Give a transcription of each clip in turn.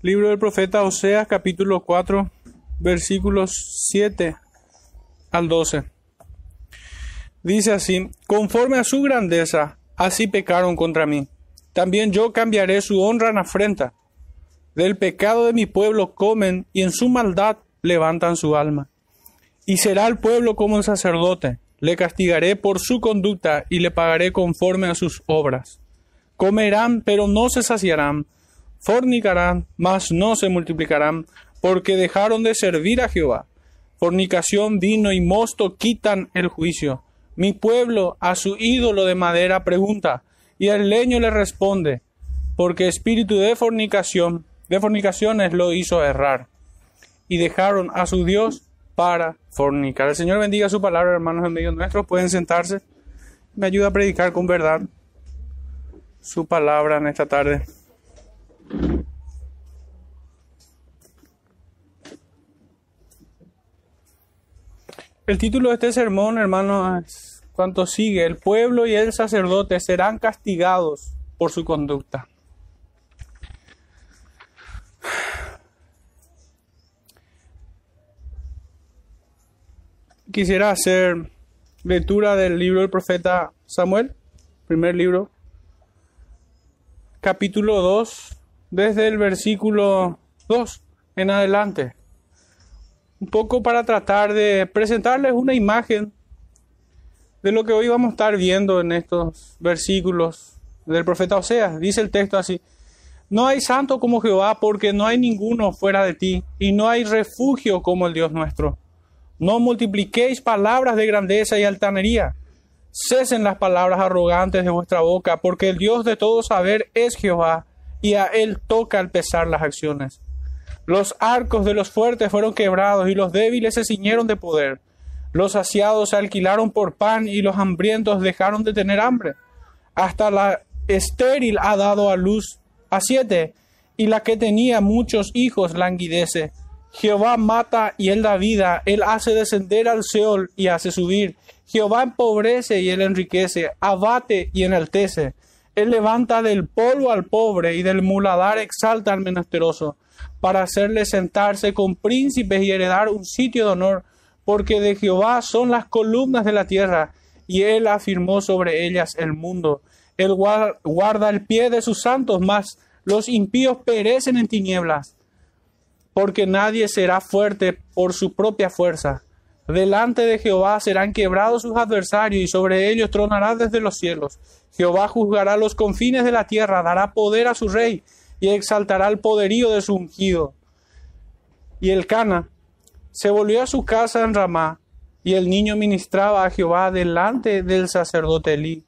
Libro del profeta Oseas, capítulo 4, versículos 7 al 12. Dice así, conforme a su grandeza, así pecaron contra mí. También yo cambiaré su honra en afrenta. Del pecado de mi pueblo comen y en su maldad levantan su alma. Y será el pueblo como el sacerdote. Le castigaré por su conducta y le pagaré conforme a sus obras. Comerán, pero no se saciarán fornicarán, mas no se multiplicarán, porque dejaron de servir a Jehová. Fornicación, vino y mosto quitan el juicio. Mi pueblo a su ídolo de madera pregunta, y el leño le responde, porque espíritu de fornicación, de fornicaciones lo hizo errar, y dejaron a su Dios para fornicar. El Señor bendiga su palabra, hermanos en medio nuestro. Pueden sentarse. Me ayuda a predicar con verdad su palabra en esta tarde. El título de este sermón, hermanos, es cuanto sigue, el pueblo y el sacerdote serán castigados por su conducta. Quisiera hacer lectura del libro del profeta Samuel, primer libro, capítulo 2, desde el versículo 2 en adelante un poco para tratar de presentarles una imagen de lo que hoy vamos a estar viendo en estos versículos del profeta Oseas. Dice el texto así, no hay santo como Jehová porque no hay ninguno fuera de ti y no hay refugio como el Dios nuestro. No multipliquéis palabras de grandeza y altanería. Cesen las palabras arrogantes de vuestra boca, porque el Dios de todo saber es Jehová, y a él toca el pesar las acciones. Los arcos de los fuertes fueron quebrados y los débiles se ciñeron de poder. Los saciados se alquilaron por pan y los hambrientos dejaron de tener hambre. Hasta la estéril ha dado a luz a siete y la que tenía muchos hijos languidece. Jehová mata y él da vida, él hace descender al Seol y hace subir. Jehová empobrece y él enriquece, abate y enaltece. Él levanta del polvo al pobre y del muladar exalta al menesteroso para hacerle sentarse con príncipes y heredar un sitio de honor, porque de Jehová son las columnas de la tierra, y él afirmó sobre ellas el mundo. Él guarda el pie de sus santos, mas los impíos perecen en tinieblas, porque nadie será fuerte por su propia fuerza. Delante de Jehová serán quebrados sus adversarios, y sobre ellos tronará desde los cielos. Jehová juzgará los confines de la tierra, dará poder a su rey, y exaltará el poderío de su ungido. Y el Cana se volvió a su casa en Ramá, y el niño ministraba a Jehová delante del sacerdote Elí.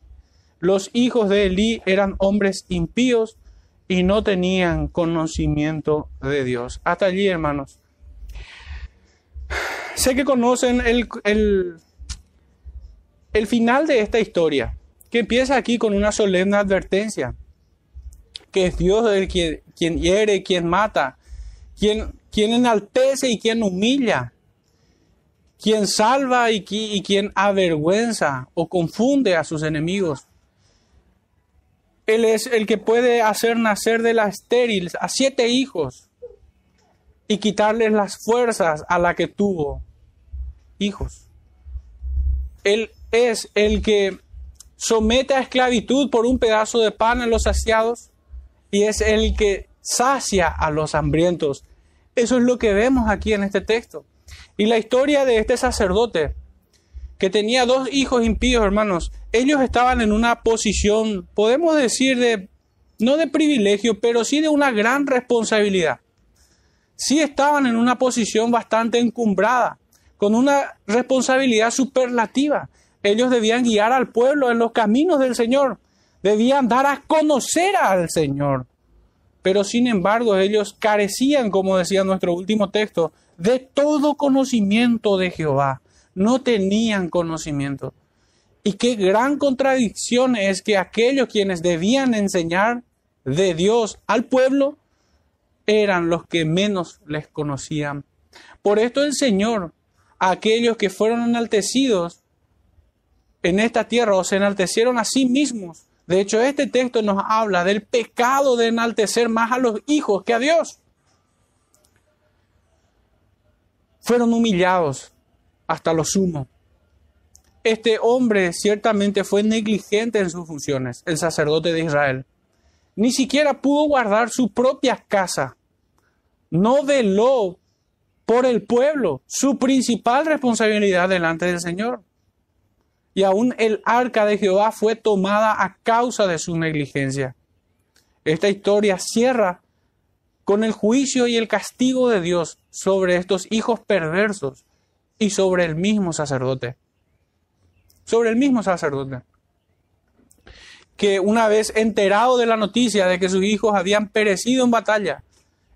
Los hijos de Elí eran hombres impíos y no tenían conocimiento de Dios. Hasta allí, hermanos. Sé que conocen el, el, el final de esta historia, que empieza aquí con una solemne advertencia que es Dios el quien, hiere, quien mata, quien, enaltece y quien humilla, quien salva y quien avergüenza o confunde a sus enemigos. Él es el que puede hacer nacer de la estéril a siete hijos y quitarles las fuerzas a la que tuvo hijos. Él es el que somete a esclavitud por un pedazo de pan a los saciados y es el que sacia a los hambrientos. Eso es lo que vemos aquí en este texto. Y la historia de este sacerdote, que tenía dos hijos impíos, hermanos, ellos estaban en una posición, podemos decir, de, no de privilegio, pero sí de una gran responsabilidad. Sí estaban en una posición bastante encumbrada, con una responsabilidad superlativa. Ellos debían guiar al pueblo en los caminos del Señor debían dar a conocer al Señor. Pero sin embargo ellos carecían, como decía nuestro último texto, de todo conocimiento de Jehová. No tenían conocimiento. Y qué gran contradicción es que aquellos quienes debían enseñar de Dios al pueblo eran los que menos les conocían. Por esto el Señor, aquellos que fueron enaltecidos en esta tierra o se enaltecieron a sí mismos. De hecho, este texto nos habla del pecado de enaltecer más a los hijos que a Dios. Fueron humillados hasta lo sumo. Este hombre ciertamente fue negligente en sus funciones, el sacerdote de Israel. Ni siquiera pudo guardar su propia casa. No veló por el pueblo, su principal responsabilidad delante del Señor. Y aún el arca de Jehová fue tomada a causa de su negligencia. Esta historia cierra con el juicio y el castigo de Dios sobre estos hijos perversos y sobre el mismo sacerdote. Sobre el mismo sacerdote. Que una vez enterado de la noticia de que sus hijos habían perecido en batalla,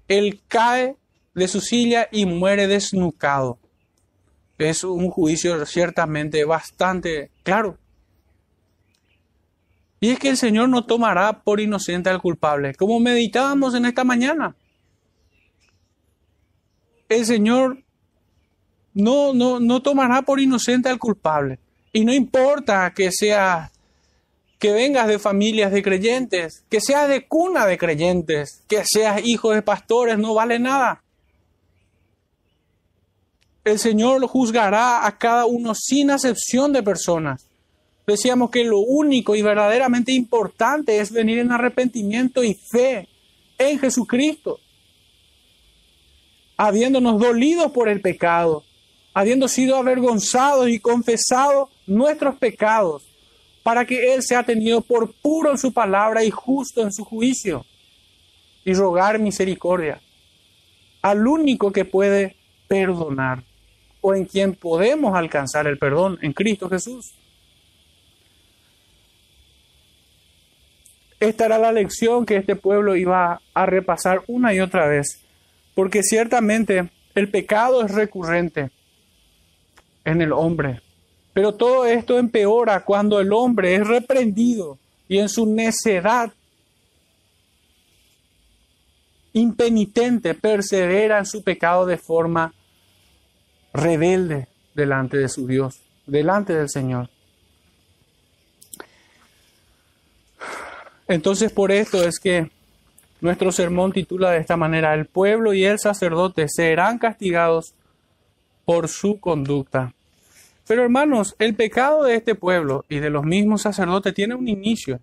él cae de su silla y muere desnucado. Es un juicio ciertamente bastante claro. Y es que el Señor no tomará por inocente al culpable, como meditábamos en esta mañana. El Señor no, no, no tomará por inocente al culpable. Y no importa que sea que vengas de familias de creyentes, que seas de cuna de creyentes, que seas hijo de pastores, no vale nada. El Señor juzgará a cada uno sin acepción de personas. Decíamos que lo único y verdaderamente importante es venir en arrepentimiento y fe en Jesucristo, habiéndonos dolido por el pecado, habiendo sido avergonzados y confesado nuestros pecados, para que Él sea tenido por puro en su palabra y justo en su juicio, y rogar misericordia al único que puede perdonar o en quien podemos alcanzar el perdón en Cristo Jesús. Esta era la lección que este pueblo iba a repasar una y otra vez, porque ciertamente el pecado es recurrente en el hombre, pero todo esto empeora cuando el hombre es reprendido y en su necedad impenitente persevera en su pecado de forma rebelde delante de su Dios, delante del Señor. Entonces por esto es que nuestro sermón titula de esta manera, el pueblo y el sacerdote serán castigados por su conducta. Pero hermanos, el pecado de este pueblo y de los mismos sacerdotes tiene un inicio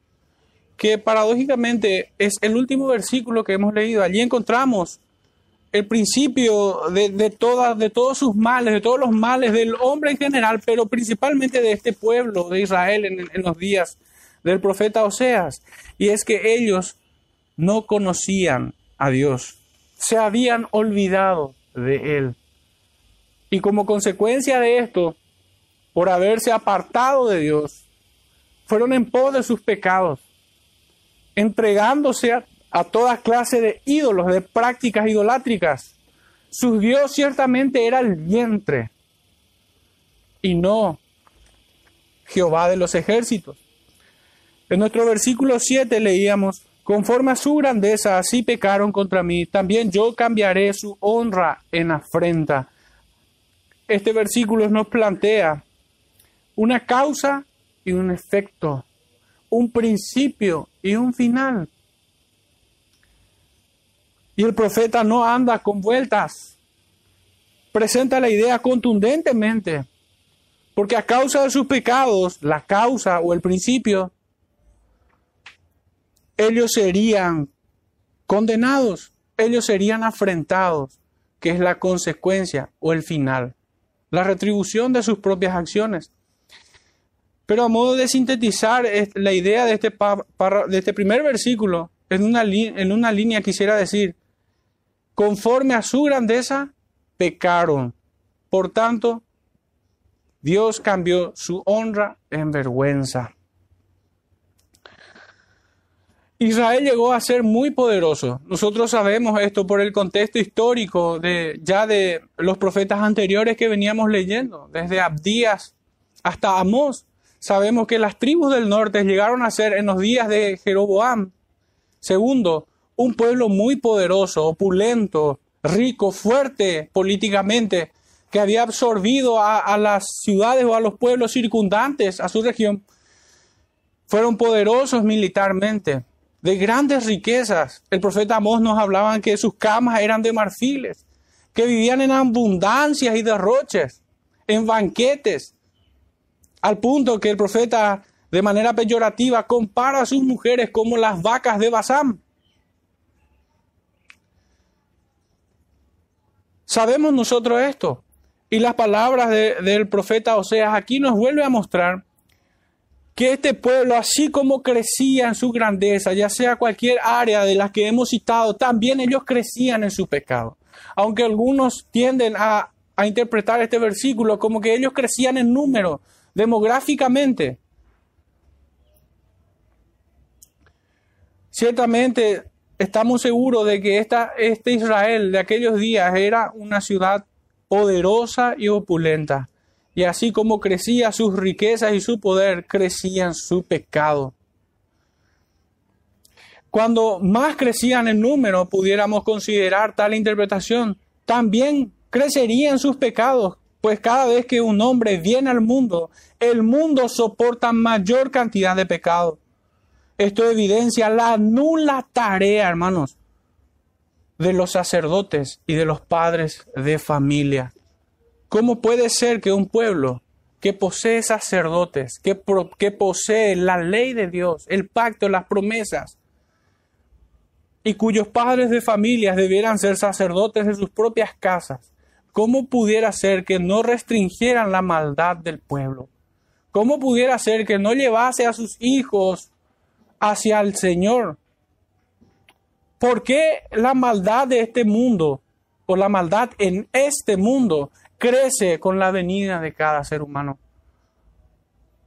que paradójicamente es el último versículo que hemos leído. Allí encontramos el principio de, todas, de todos sus males, de todos los males del hombre en general, pero principalmente de este pueblo de Israel en, en los días del profeta Oseas. Y es que ellos no conocían a Dios, se habían olvidado de Él. Y como consecuencia de esto, por haberse apartado de Dios, fueron en pos de sus pecados, entregándose a, a toda clase de ídolos, de prácticas idolátricas. Su Dios ciertamente era el vientre y no Jehová de los ejércitos. En nuestro versículo 7 leíamos, conforme a su grandeza, así pecaron contra mí, también yo cambiaré su honra en afrenta. Este versículo nos plantea una causa y un efecto, un principio y un final. Y el profeta no anda con vueltas. Presenta la idea contundentemente. Porque a causa de sus pecados, la causa o el principio, ellos serían condenados, ellos serían afrentados, que es la consecuencia o el final, la retribución de sus propias acciones. Pero a modo de sintetizar la idea de este, de este primer versículo, en una línea quisiera decir, conforme a su grandeza, pecaron. Por tanto, Dios cambió su honra en vergüenza. Israel llegó a ser muy poderoso. Nosotros sabemos esto por el contexto histórico de ya de los profetas anteriores que veníamos leyendo, desde Abdías hasta Amós. Sabemos que las tribus del norte llegaron a ser en los días de Jeroboam. Segundo, un pueblo muy poderoso, opulento, rico, fuerte políticamente, que había absorbido a, las ciudades o a los pueblos circundantes a su región. Fueron poderosos militarmente, de grandes riquezas. El profeta Amós nos hablaba que sus camas eran de marfiles, que vivían en abundancias y derroches, en banquetes, al punto que el profeta de manera peyorativa compara a sus mujeres como las vacas de Basán. Sabemos nosotros esto. Y las palabras del profeta Oseas aquí nos vuelve a mostrar que este pueblo, así como crecía en su grandeza, ya sea cualquier área de las que hemos citado, también ellos crecían en su pecado. Aunque algunos tienden a, a interpretar este versículo como que ellos crecían en número, demográficamente. Ciertamente estamos seguros de que este Israel de aquellos días era una ciudad poderosa y opulenta. Y así como crecía sus riquezas y su poder, crecían su pecado. Cuando más crecían en número, pudiéramos considerar tal interpretación, también crecerían sus pecados, pues cada vez que un hombre viene al mundo, el mundo soporta mayor cantidad de pecado. Esto evidencia la nula tarea, hermanos, de los sacerdotes y de los padres de familia. ¿Cómo puede ser que un pueblo que posee sacerdotes, que, posee la ley de Dios, el pacto, las promesas, y cuyos padres de familias debieran ser sacerdotes de sus propias casas, ¿cómo pudiera ser que no restringieran la maldad del pueblo? ¿Cómo pudiera ser que no llevase a sus hijos hacia el Señor? ¿Por qué la maldad de este mundo o la maldad en este mundo crece con la venida de cada ser humano?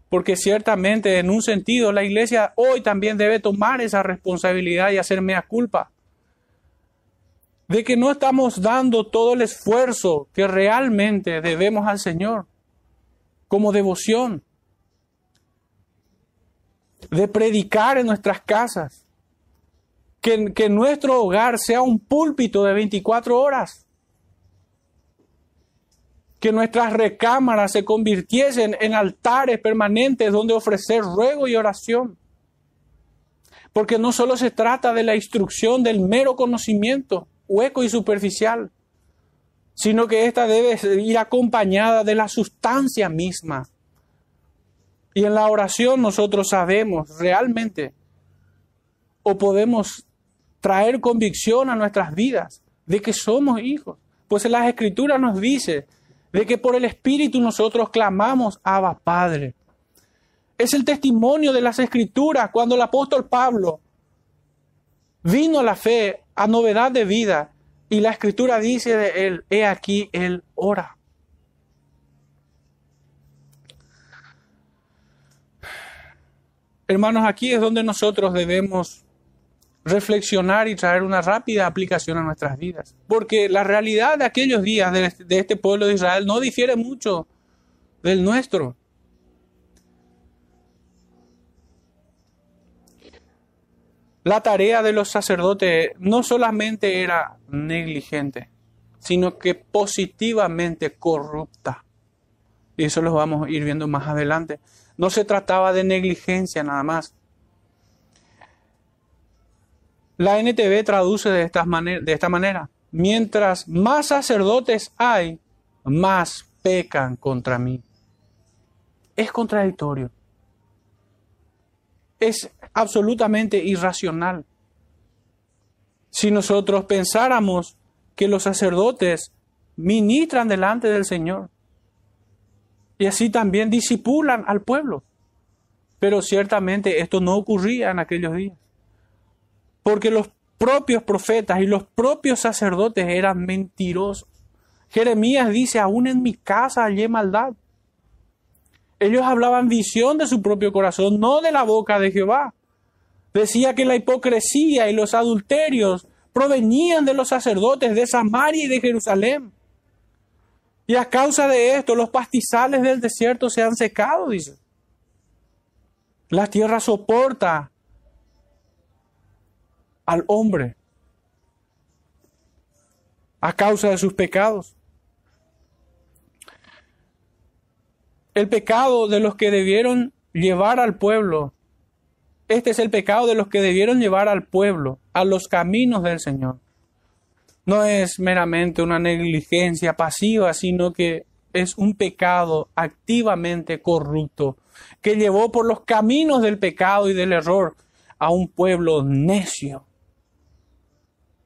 Porque ciertamente en un sentido la iglesia hoy también debe tomar esa responsabilidad y hacerme a culpa de que no estamos dando todo el esfuerzo que realmente debemos al Señor como devoción, de predicar en nuestras casas, que, nuestro hogar sea un púlpito de 24 horas. Que nuestras recámaras se convirtiesen en altares permanentes donde ofrecer ruego y oración. Porque no solo se trata de la instrucción del mero conocimiento hueco y superficial, sino que ésta debe ir acompañada de la sustancia misma. Y en la oración nosotros sabemos realmente o podemos traer convicción a nuestras vidas de que somos hijos. Pues en las escrituras nos dice de que por el Espíritu nosotros clamamos Abba Padre. Es el testimonio de las escrituras cuando el apóstol Pablo vino a la fe, a novedad de vida, y la escritura dice de él, he aquí, él ora. Hermanos, aquí es donde nosotros debemos reflexionar y traer una rápida aplicación a nuestras vidas. Porque la realidad de aquellos días de este, pueblo de Israel no difiere mucho del nuestro. La tarea de los sacerdotes no solamente era negligente, sino que positivamente corrupta. Y eso lo vamos a ir viendo más adelante. No se trataba de negligencia nada más, la NTV traduce de de esta manera, mientras más sacerdotes hay, más pecan contra mí. Es contradictorio. Es absolutamente irracional. Si nosotros pensáramos que los sacerdotes ministran delante del Señor y así también disipulan al pueblo. Pero ciertamente esto no ocurría en aquellos días porque los propios profetas y los propios sacerdotes eran mentirosos. Jeremías dice, aún en mi casa hallé maldad. Ellos hablaban visión de su propio corazón, no de la boca de Jehová. Decía que la hipocresía y los adulterios provenían de los sacerdotes de Samaria y de Jerusalén. Y a causa de esto, los pastizales del desierto se han secado, dice. La tierra soporta al hombre a causa de sus pecados. El pecado de los que debieron llevar al pueblo, este es el pecado de los que debieron llevar al pueblo a los caminos del Señor. No es meramente una negligencia pasiva, sino que es un pecado activamente corrupto que llevó por los caminos del pecado y del error a un pueblo necio.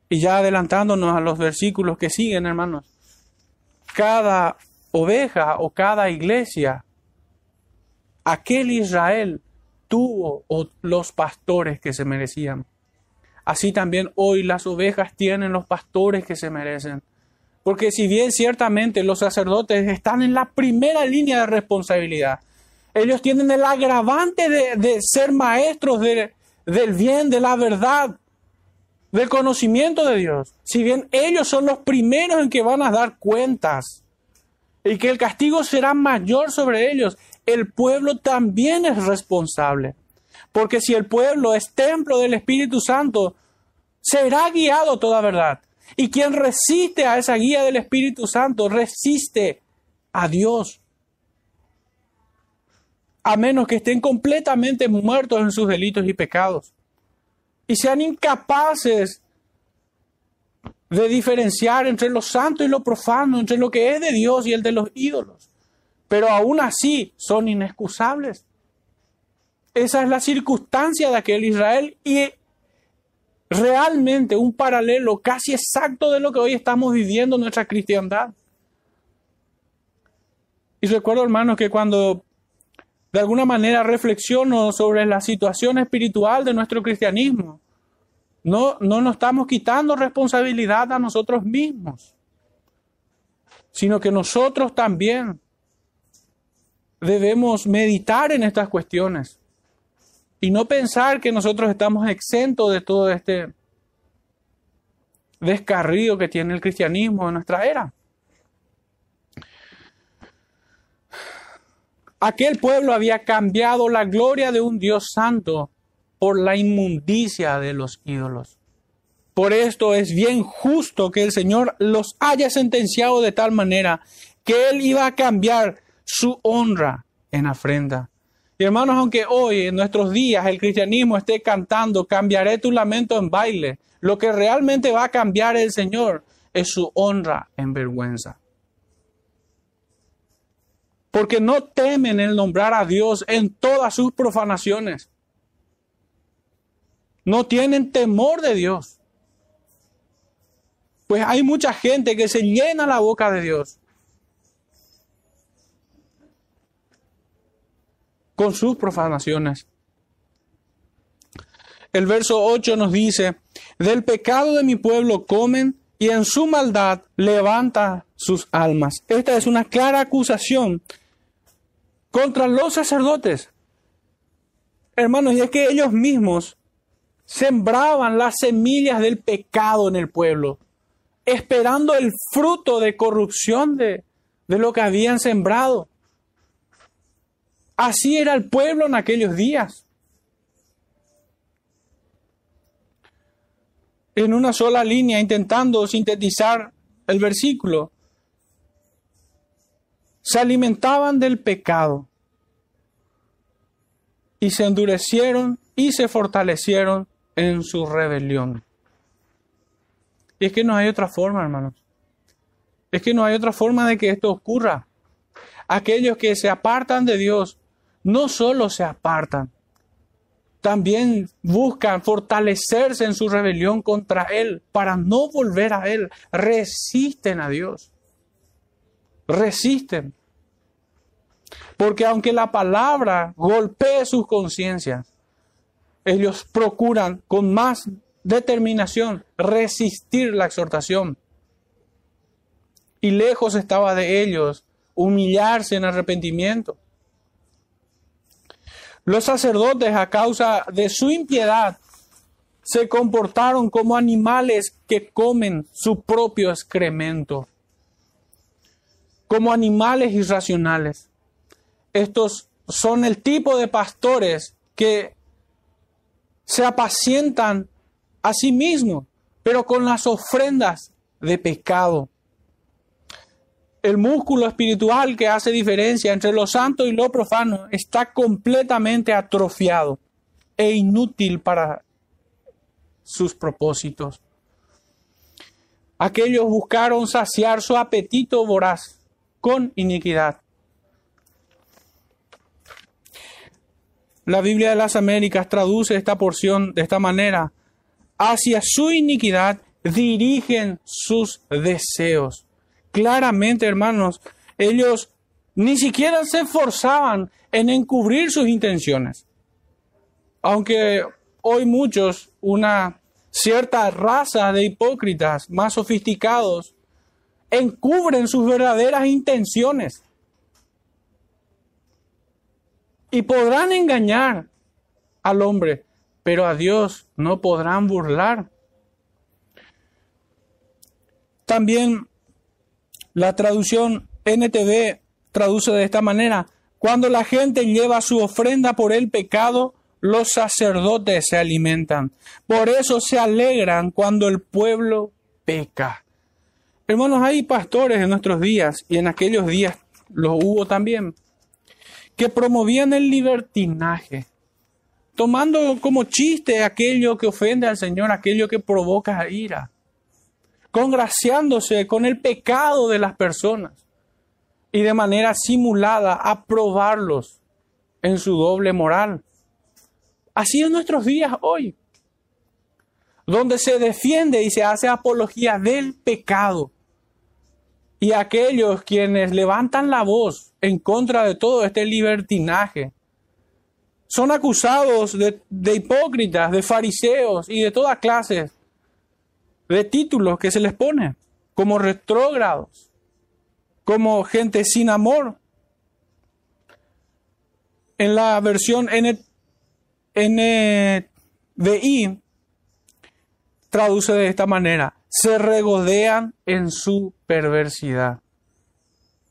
Y ya adelantándonos a los versículos que siguen, hermanos, cada oveja o cada iglesia, aquel Israel tuvo los pastores que se merecían. Así también hoy las ovejas tienen los pastores que se merecen. Porque si bien ciertamente los sacerdotes están en la primera línea de responsabilidad, ellos tienen el agravante de, ser maestros del bien, de la verdad, del conocimiento de Dios. Si bien ellos son los primeros en que van a dar cuentas y que el castigo será mayor sobre ellos, el pueblo también es responsable. Porque si el pueblo es templo del Espíritu Santo, será guiado toda verdad. Y quien resiste a esa guía del Espíritu Santo, resiste a Dios. A menos que estén completamente muertos en sus delitos y pecados. Y sean incapaces de diferenciar entre lo santo y lo profano, entre lo que es de Dios y el de los ídolos. Pero aún así son inexcusables. Esa es la circunstancia de aquel Israel y realmente un paralelo casi exacto de lo que hoy estamos viviendo en nuestra cristiandad. Y recuerdo, hermanos, que cuando de alguna manera reflexiono sobre la situación espiritual de nuestro cristianismo, no, no nos estamos quitando responsabilidad a nosotros mismos, sino que nosotros también debemos meditar en estas cuestiones y no pensar que nosotros estamos exentos de todo este descarrío que tiene el cristianismo en nuestra era. Aquel pueblo había cambiado la gloria de un Dios santo por la inmundicia de los ídolos. Por esto es bien justo que el Señor los haya sentenciado de tal manera que Él iba a cambiar su honra en afrenta. Y hermanos, aunque hoy en nuestros días el cristianismo esté cantando, cambiaré tu lamento en baile, lo que realmente va a cambiar el Señor es su honra en vergüenza. Porque no temen el nombrar a Dios en todas sus profanaciones. No tienen temor de Dios. Pues hay mucha gente que se llena la boca de Dios con sus profanaciones. El verso 8 nos dice, del pecado de mi pueblo comen y en su maldad levanta sus almas. Esta es una clara acusación contra los sacerdotes. Hermanos, y es que ellos mismos sembraban las semillas del pecado en el pueblo, esperando el fruto de corrupción de, de lo que habían sembrado. Así era el pueblo en aquellos días. En una sola línea, intentando sintetizar el versículo, se alimentaban del pecado y se endurecieron y se fortalecieron en su rebelión. Y es que no hay otra forma, hermanos. Es que no hay otra forma de que esto ocurra. Aquellos que se apartan de Dios no solo se apartan, también buscan fortalecerse en su rebelión contra Él para no volver a Él. Resisten a Dios. Resisten. Porque aunque la palabra golpee sus conciencias, ellos procuran con más determinación resistir la exhortación. Y lejos estaba de ellos humillarse en arrepentimiento. Los sacerdotes, a causa de su impiedad, se comportaron como animales que comen su propio excremento, como animales irracionales. Estos son el tipo de pastores que se apacientan a sí mismos, pero con las ofrendas de pecado el músculo espiritual que hace diferencia entre lo santo y lo profano está completamente atrofiado e inútil para sus propósitos. aquellos buscaron saciar su apetito voraz con iniquidad. La Biblia de las Américas traduce esta porción de esta manera. Hacia su iniquidad dirigen sus deseos. Claramente, hermanos, ellos ni siquiera se esforzaban en encubrir sus intenciones. Aunque hoy muchos, una cierta raza de hipócritas más sofisticados, encubren sus verdaderas intenciones. Y podrán engañar al hombre, pero a Dios no podrán burlar. También la traducción NTV traduce de esta manera, cuando la gente lleva su ofrenda por el pecado, los sacerdotes se alimentan. Por eso se alegran cuando el pueblo peca. Hermanos, hay pastores en nuestros días y en aquellos días los hubo también que promovían el libertinaje, tomando como chiste aquello que ofende al Señor, aquello que provoca ira, congraciándose con el pecado de las personas y de manera simulada aprobarlos en su doble moral. Así en nuestros días hoy, donde se defiende y se hace apología del pecado y aquellos quienes levantan la voz en contra de todo este libertinaje son acusados de, hipócritas, de fariseos y de toda clase de títulos que se les pone como retrógrados, como gente sin amor. En la versión NVI traduce de esta manera, se regodean en su perversidad.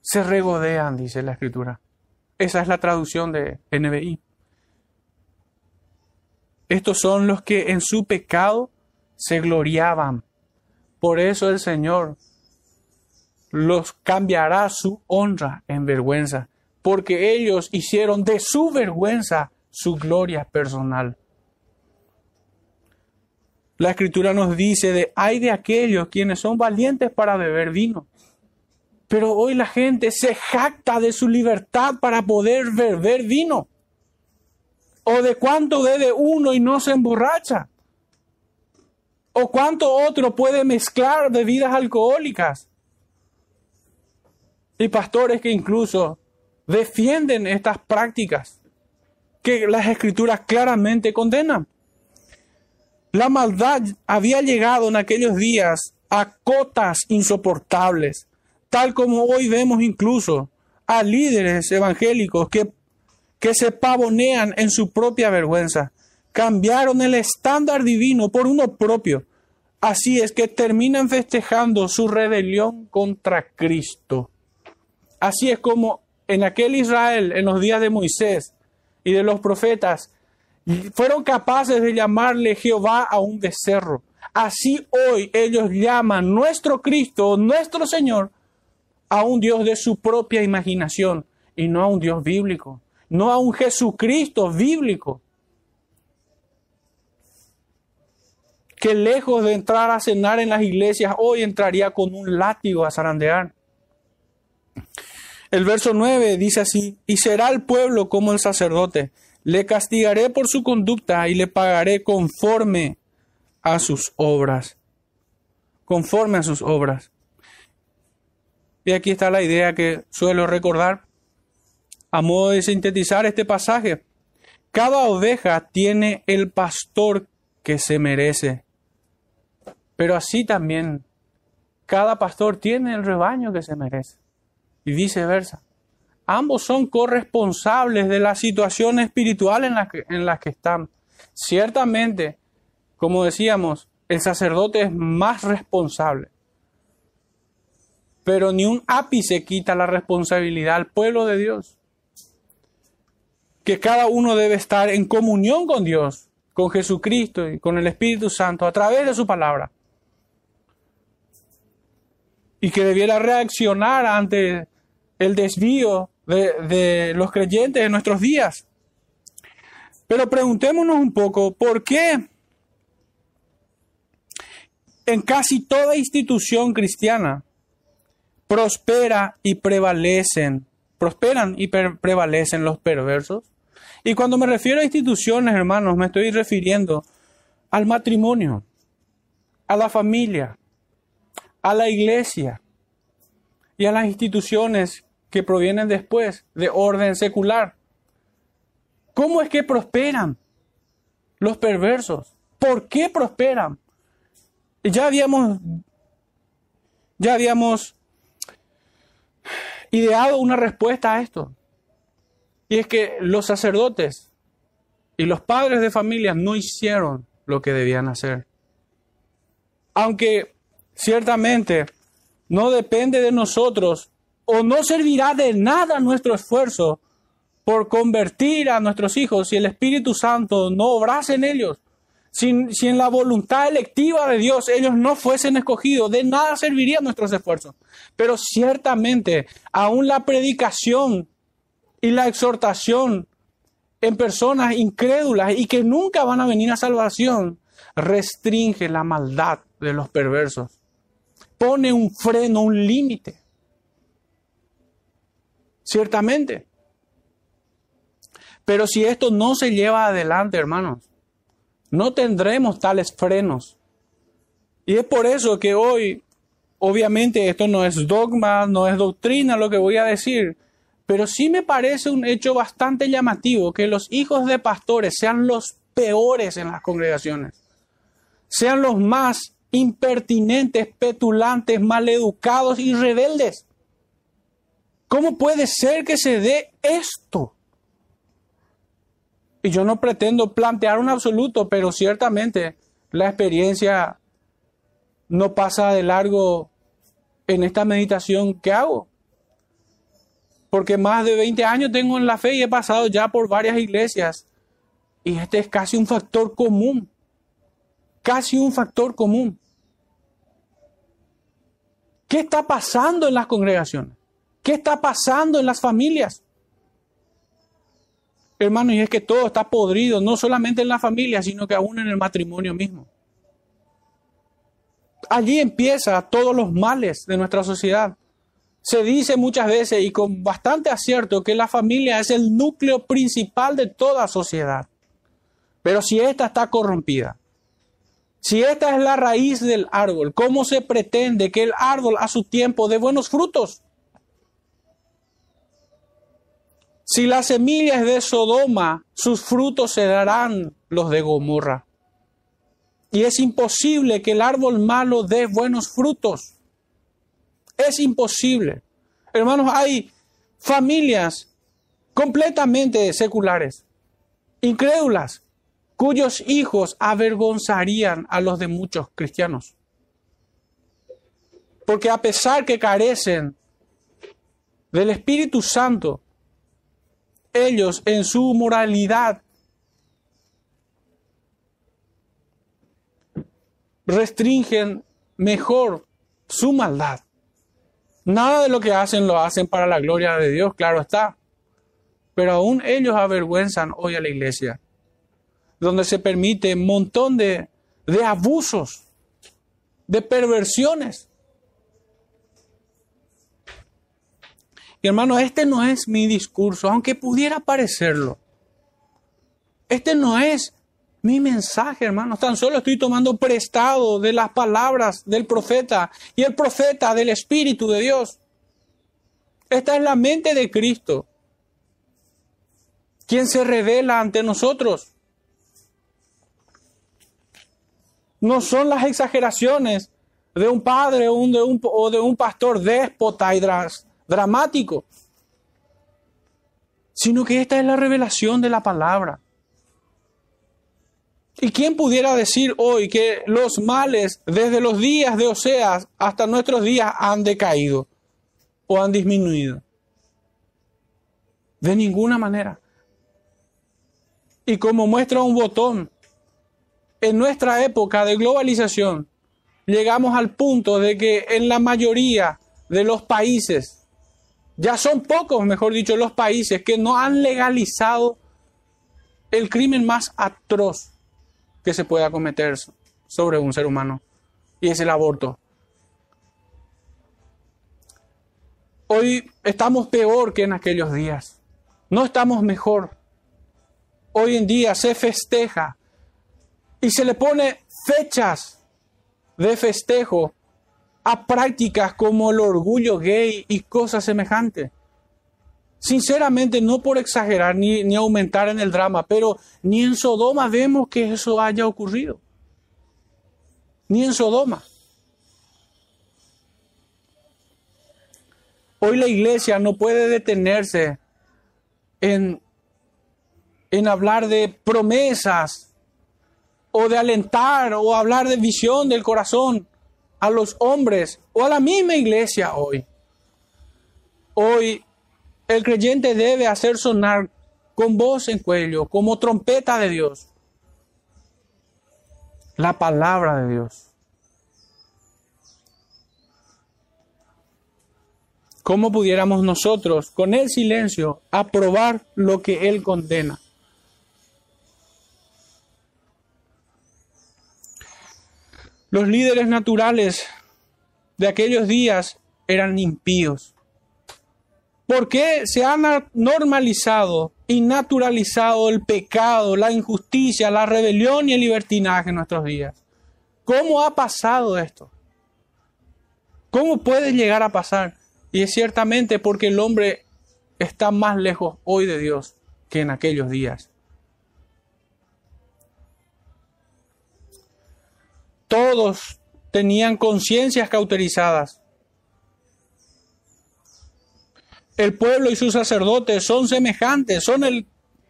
Se regodean, dice la escritura. Esa es la traducción de NBI. Estos son los que en su pecado se gloriaban. Por eso el Señor los cambiará su honra en vergüenza, porque ellos hicieron de su vergüenza su gloria personal. La escritura nos dice de hay de aquellos quienes son valientes para beber vino. Pero hoy la gente se jacta de su libertad para poder beber vino. O de cuánto bebe uno y no se emborracha. O cuánto otro puede mezclar bebidas alcohólicas. Y pastores que incluso defienden estas prácticas que las escrituras claramente condenan. La maldad había llegado en aquellos días a cotas insoportables, tal como hoy vemos incluso a líderes evangélicos que, que se pavonean en su propia vergüenza. Cambiaron el estándar divino por uno propio. Así es que terminan festejando su rebelión contra Cristo. Así es como en aquel Israel, en los días de Moisés y de los profetas, fueron capaces de llamarle Jehová a un becerro. Así hoy ellos llaman nuestro Cristo, nuestro Señor, a un Dios de su propia imaginación y no a un Dios bíblico, no a un Jesucristo bíblico. Que lejos de entrar a cenar en las iglesias, hoy entraría con un látigo a zarandear. El verso 9 dice así, y será el pueblo como el sacerdote le castigaré por su conducta y le pagaré conforme a sus obras. Conforme a sus obras. Y aquí está la idea que suelo recordar a modo de sintetizar este pasaje. Cada oveja tiene el pastor que se merece. Pero así también cada pastor tiene el rebaño que se merece. Y viceversa ambos son corresponsables de la situación espiritual en la que, en la que están. Ciertamente, como decíamos, el sacerdote es más responsable. Pero ni un ápice quita la responsabilidad al pueblo de Dios. Que cada uno debe estar en comunión con Dios, con Jesucristo y con el Espíritu Santo a través de su palabra. Y que debiera reaccionar ante el desvío de, los creyentes en nuestros días. Pero preguntémonos un poco, ¿por qué? en casi toda institución cristiana prospera y prevalecen, prosperan y prevalecen los perversos. Y cuando me refiero a instituciones, hermanos, me estoy refiriendo al matrimonio, a la familia, a la iglesia y a las instituciones que provienen después de orden secular. ¿Cómo es que prosperan los perversos? ¿Por qué prosperan? Ya habíamos, ya habíamos ideado una respuesta a esto. Y es que los sacerdotes y los padres de familia no hicieron lo que debían hacer. Aunque ciertamente no depende de nosotros o no servirá de nada nuestro esfuerzo por convertir a nuestros hijos si el Espíritu Santo no obrase en ellos. Si, si, en la voluntad electiva de Dios ellos no fuesen escogidos, de nada servirían nuestros esfuerzos. Pero ciertamente, aún la predicación y la exhortación en personas incrédulas y que nunca van a venir a salvación, restringe la maldad de los perversos. Pone un freno, un límite. Ciertamente. Pero si esto no se lleva adelante, hermanos, no tendremos tales frenos. Y es por eso que hoy, obviamente esto no es dogma, no es doctrina lo que voy a decir, pero sí me parece un hecho bastante llamativo que los hijos de pastores sean los peores en las congregaciones, sean los más impertinentes, petulantes, maleducados y rebeldes. ¿Cómo puede ser que se dé esto? Y yo no pretendo plantear un absoluto, pero ciertamente la experiencia no pasa de largo en esta meditación que hago porque más de 20 años tengo en la fe y he pasado ya por varias iglesias. Y este es casi un factor común, casi un factor común. ¿Qué está pasando en las congregaciones? ¿Qué está pasando en las familias? Hermanos, y es que todo está podrido, no solamente en la familia, sino que aún en el matrimonio mismo. Allí empieza todos los males de nuestra sociedad. Se dice muchas veces y con bastante acierto que la familia es el núcleo principal de toda sociedad. Pero si ésta está corrompida, si esta es la raíz del árbol, ¿cómo se pretende que el árbol a su tiempo dé buenos frutos? Si la semilla es de Sodoma, sus frutos se darán los de Gomorra. Y es imposible que el árbol malo dé buenos frutos. Es imposible. Hermanos, hay familias completamente seculares, incrédulas, cuyos hijos avergonzarían a los de muchos cristianos. Porque a pesar que carecen del Espíritu Santo, ellos en su moralidad restringen mejor su maldad. Nada de lo que hacen lo hacen para la gloria de Dios, claro está. Pero aún ellos avergüenzan hoy a la iglesia, donde se permite un montón de, de abusos, de perversiones. Y hermano, este no es mi discurso, aunque pudiera parecerlo. Este no es mi mensaje, hermanos. Tan solo estoy tomando prestado de las palabras del profeta y el profeta del Espíritu de Dios. Esta es la mente de Cristo, quien se revela ante nosotros. No son las exageraciones de un padre o de un, pastor déspota y dramático, sino que esta es la revelación de la palabra. ¿Y quién pudiera decir hoy que los males desde los días de Oseas hasta nuestros días han decaído o han disminuido? De ninguna manera. Y como muestra un botón, en nuestra época de globalización, llegamos al punto de que en la mayoría de los países, ya son pocos, mejor dicho, los países que no han legalizado el crimen más atroz que se pueda cometer sobre un ser humano, y es el aborto. Hoy estamos peor que en aquellos días. No estamos mejor. Hoy en día se festeja y se le pone fechas de festejo a prácticas como el orgullo gay y cosas semejantes. Sinceramente, no por exagerar ni, ni, aumentar en el drama, pero ni en Sodoma vemos que eso haya ocurrido. Ni en Sodoma. Hoy la iglesia no puede detenerse en, en hablar de promesas o de alentar o hablar de visión del corazón a los hombres o a la misma iglesia hoy. Hoy el creyente debe hacer sonar con voz en cuello, como trompeta de Dios, la palabra de Dios. ¿Cómo pudiéramos nosotros, con el silencio, aprobar lo que Él condena? Los líderes naturales de aquellos días eran impíos. ¿Por qué se ha normalizado y naturalizado el pecado, la injusticia, la rebelión y el libertinaje en nuestros días? ¿Cómo ha pasado esto? ¿Cómo puede llegar a pasar? Y es ciertamente porque el hombre está más lejos hoy de Dios que en aquellos días. Todos tenían conciencias cauterizadas. El pueblo y sus sacerdotes son semejantes, son el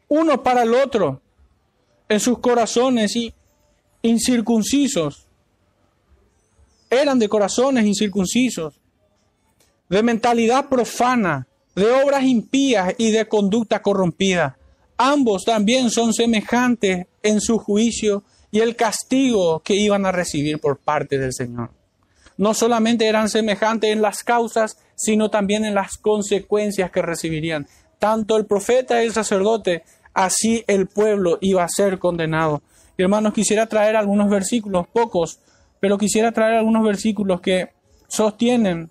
uno para el otro en sus corazones y incircuncisos. Eran de corazones incircuncisos de mentalidad profana, de obras impías y de conducta corrompida. Ambos también son semejantes en su juicio y el castigo que iban a recibir por parte del Señor. No solamente eran semejantes en las causas, sino también en las consecuencias que recibirían. Tanto el profeta y el sacerdote, así el pueblo iba a ser condenado. hermanos, quisiera traer algunos versículos, pocos, pero quisiera traer algunos versículos que sostienen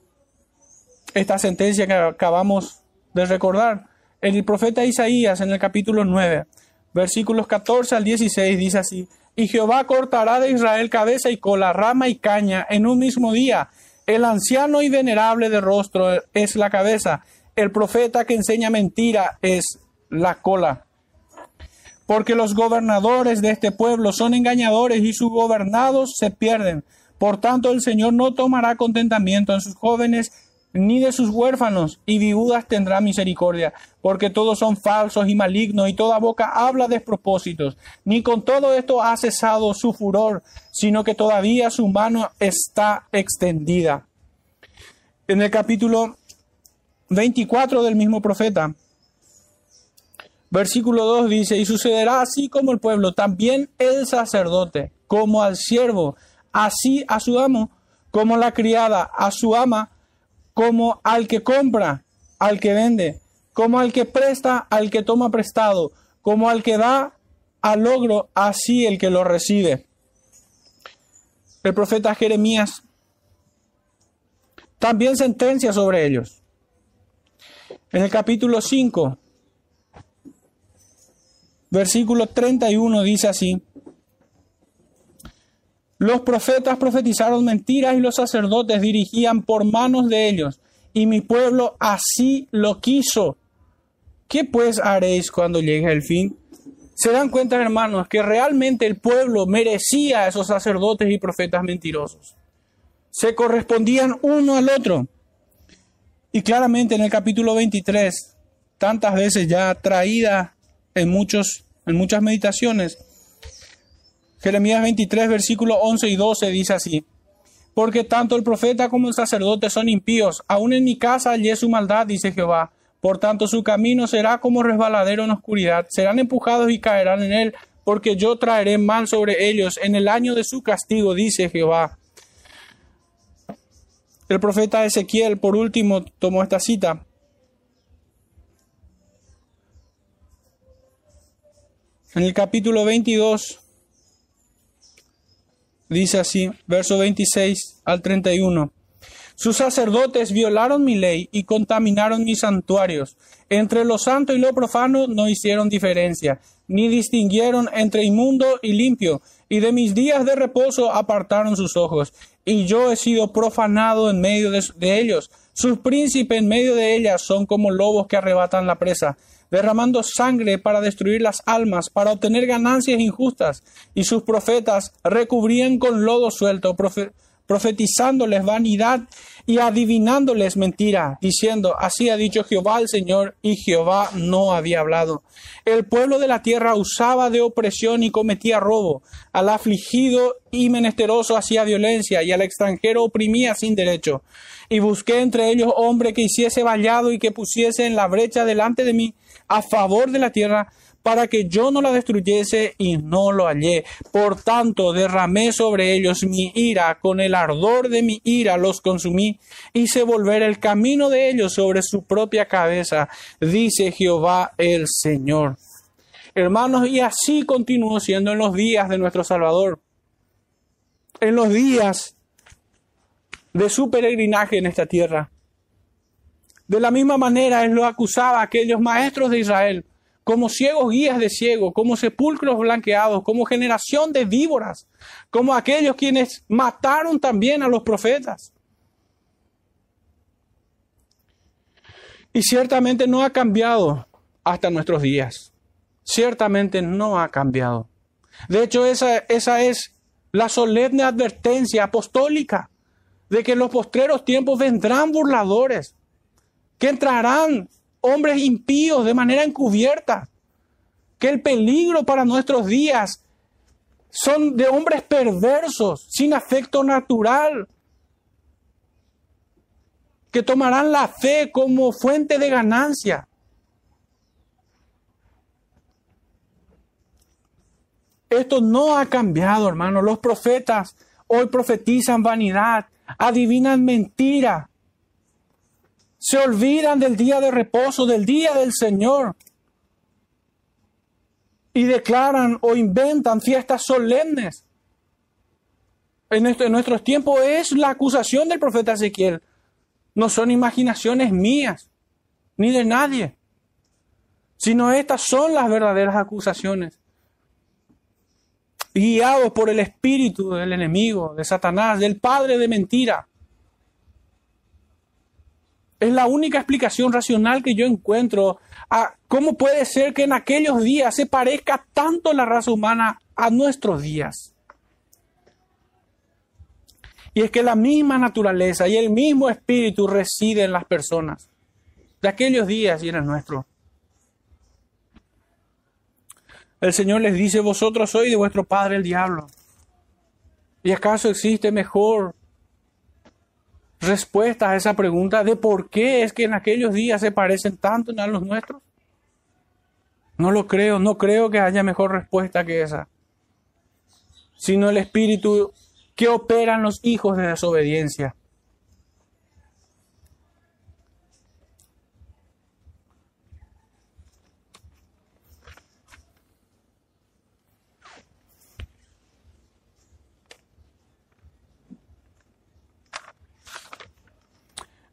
esta sentencia que acabamos de recordar. El profeta Isaías en el capítulo 9, versículos 14 al 16 dice así, y Jehová cortará de Israel cabeza y cola, rama y caña en un mismo día. El anciano y venerable de rostro es la cabeza, el profeta que enseña mentira es la cola. Porque los gobernadores de este pueblo son engañadores y sus gobernados se pierden. Por tanto, el Señor no tomará contentamiento en sus jóvenes ni de sus huérfanos y viudas tendrá misericordia, porque todos son falsos y malignos, y toda boca habla despropósitos. Ni con todo esto ha cesado su furor, sino que todavía su mano está extendida. En el capítulo 24 del mismo profeta, versículo 2 dice, y sucederá así como el pueblo, también el sacerdote, como al siervo, así a su amo, como la criada a su ama, como al que compra, al que vende, como al que presta, al que toma prestado, como al que da al logro, así el que lo recibe. El profeta Jeremías también sentencia sobre ellos. En el capítulo 5, versículo 31 dice así, los profetas profetizaron mentiras y los sacerdotes dirigían por manos de ellos, y mi pueblo así lo quiso. ¿Qué pues haréis cuando llegue el fin? Se dan cuenta, hermanos, que realmente el pueblo merecía a esos sacerdotes y profetas mentirosos. Se correspondían uno al otro. Y claramente en el capítulo 23, tantas veces ya traída en, muchos, en muchas meditaciones, Jeremías 23, versículos 11 y 12 dice así. Porque tanto el profeta como el sacerdote son impíos, aún en mi casa hallé su maldad, dice Jehová. Por tanto su camino será como resbaladero en oscuridad, serán empujados y caerán en él, porque yo traeré mal sobre ellos en el año de su castigo, dice Jehová. El profeta Ezequiel, por último, tomó esta cita. En el capítulo 22, Dice así, verso 26 al 31. Sus sacerdotes violaron mi ley y contaminaron mis santuarios. Entre lo santo y lo profano no hicieron diferencia, ni distinguieron entre inmundo y limpio, y de mis días de reposo apartaron sus ojos. Y yo he sido profanado en medio de, ellos. Sus príncipes en medio de ellas son como lobos que arrebatan la presa, derramando sangre para destruir las almas, para obtener ganancias injustas. Y sus profetas recubrían con lodo suelto, profetizándoles vanidad y adivinándoles mentira, diciendo, así ha dicho Jehová el Señor, y Jehová no había hablado. El pueblo de la tierra usaba de opresión y cometía robo, al afligido y menesteroso hacía violencia, y al extranjero oprimía sin derecho. Y busqué entre ellos hombre que hiciese vallado y que pusiese en la brecha delante de mí a favor de la tierra, para que yo no la destruyese y no lo hallé. Por tanto, derramé sobre ellos mi ira, con el ardor de mi ira los consumí, hice volver el camino de ellos sobre su propia cabeza, dice Jehová el Señor. Hermanos, y así continuó siendo en los días de nuestro Salvador, en los días de su peregrinaje en esta tierra. De la misma manera él lo acusaba a aquellos maestros de Israel como ciegos guías de ciegos, como sepulcros blanqueados, como generación de víboras, como aquellos quienes mataron también a los profetas. Y ciertamente no ha cambiado hasta nuestros días. Ciertamente no ha cambiado. De hecho, esa, esa es la solemne advertencia apostólica de que en los postreros tiempos vendrán burladores, que entrarán hombres impíos de manera encubierta, que el peligro para nuestros días son de hombres perversos, sin afecto natural, que tomarán la fe como fuente de ganancia. Esto no ha cambiado, hermano. Los profetas hoy profetizan vanidad, adivinan mentira, se olvidan del día de reposo, del día del Señor. Y declaran o inventan fiestas solemnes. En, en nuestros tiempos es la acusación del profeta Ezequiel. No son imaginaciones mías, ni de nadie, sino estas son las verdaderas acusaciones. Guiados por el espíritu del enemigo, de Satanás, del padre de mentira. Es la única explicación racional que yo encuentro a cómo puede ser que en aquellos días se parezca tanto la raza humana a nuestros días. Y es que la misma naturaleza y el mismo espíritu reside en las personas de aquellos días y en el nuestro. El Señor les dice, vosotros sois de vuestro padre el diablo. ¿Y acaso existe mejor respuesta a esa pregunta de por qué es que en aquellos días se parecen tanto a los nuestros? No lo creo, no creo que haya mejor respuesta que esa, sino el espíritu que operan los hijos de desobediencia.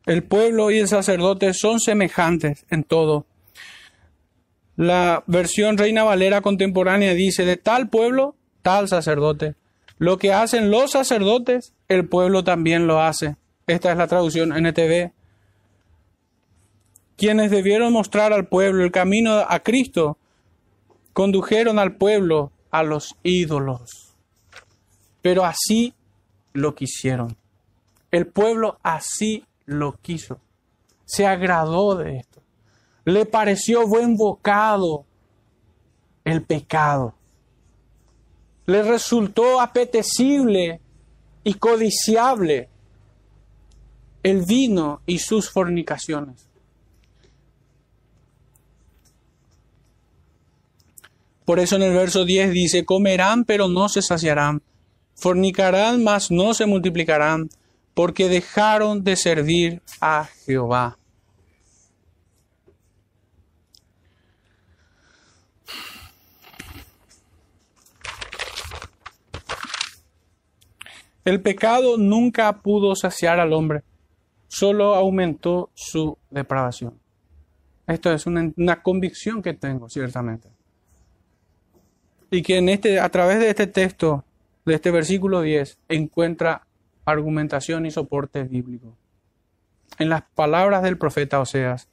El pueblo y el sacerdote son semejantes en todo. La versión Reina Valera contemporánea dice, de tal pueblo, tal sacerdote. Lo que hacen los sacerdotes, el pueblo también lo hace. Esta es la traducción NTV. Quienes debieron mostrar al pueblo el camino a Cristo, condujeron al pueblo a los ídolos. Pero así lo quisieron. El pueblo así lo quiso. Se agradó de esto. Le pareció buen bocado el pecado. Le resultó apetecible y codiciable el vino y sus fornicaciones. Por eso en el verso 10 dice, comerán pero no se saciarán, fornicarán mas no se multiplicarán, porque dejaron de servir a Jehová. El pecado nunca pudo saciar al hombre, solo aumentó su depravación. Esto es una, una convicción que tengo, ciertamente. Y que en este, a través de este texto, de este versículo 10, encuentra argumentación y soporte bíblico. En las palabras del profeta Oseas,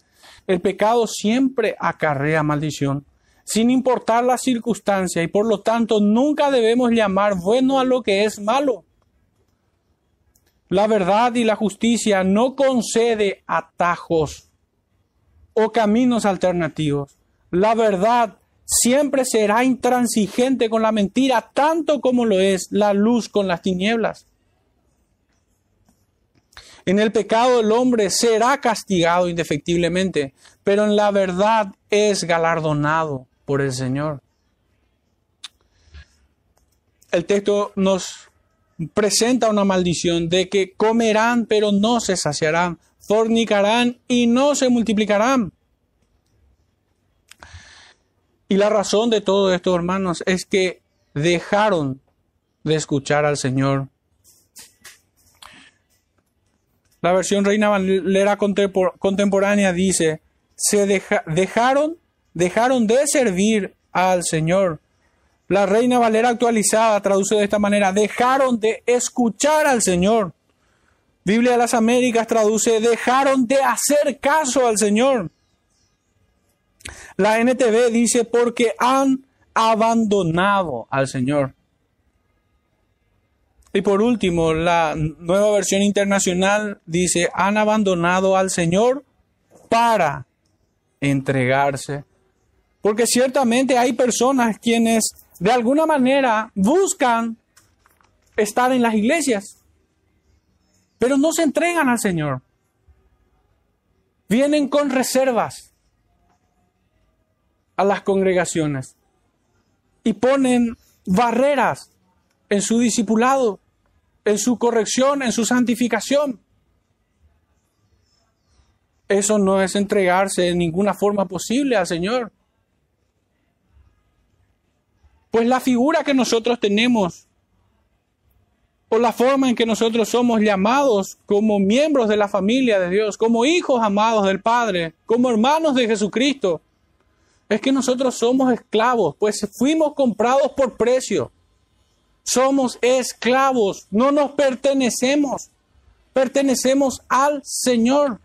el pecado siempre acarrea maldición, sin importar la circunstancia, y por lo tanto nunca debemos llamar bueno a lo que es malo. La verdad y la justicia no concede atajos o caminos alternativos. La verdad siempre será intransigente con la mentira, tanto como lo es la luz con las tinieblas. En el pecado el hombre será castigado indefectiblemente, pero en la verdad es galardonado por el Señor. El texto nos presenta una maldición de que comerán pero no se saciarán, fornicarán y no se multiplicarán. Y la razón de todo esto, hermanos, es que dejaron de escuchar al Señor la versión Reina Valera contemporánea dice, se dejaron, dejaron de servir al Señor. La Reina Valera actualizada traduce de esta manera, dejaron de escuchar al Señor. Biblia de las Américas traduce, dejaron de hacer caso al Señor. La NTV dice, porque han abandonado al Señor. Y por último, la nueva versión internacional dice, han abandonado al Señor para entregarse. Porque ciertamente hay personas quienes de alguna manera buscan estar en las iglesias, pero no se entregan al Señor. Vienen con reservas a las congregaciones y ponen barreras en su discipulado, en su corrección, en su santificación. Eso no es entregarse en ninguna forma posible al Señor. Pues la figura que nosotros tenemos, o la forma en que nosotros somos llamados como miembros de la familia de Dios, como hijos amados del Padre, como hermanos de Jesucristo, es que nosotros somos esclavos, pues fuimos comprados por precio. Somos esclavos, no nos pertenecemos, pertenecemos al Señor.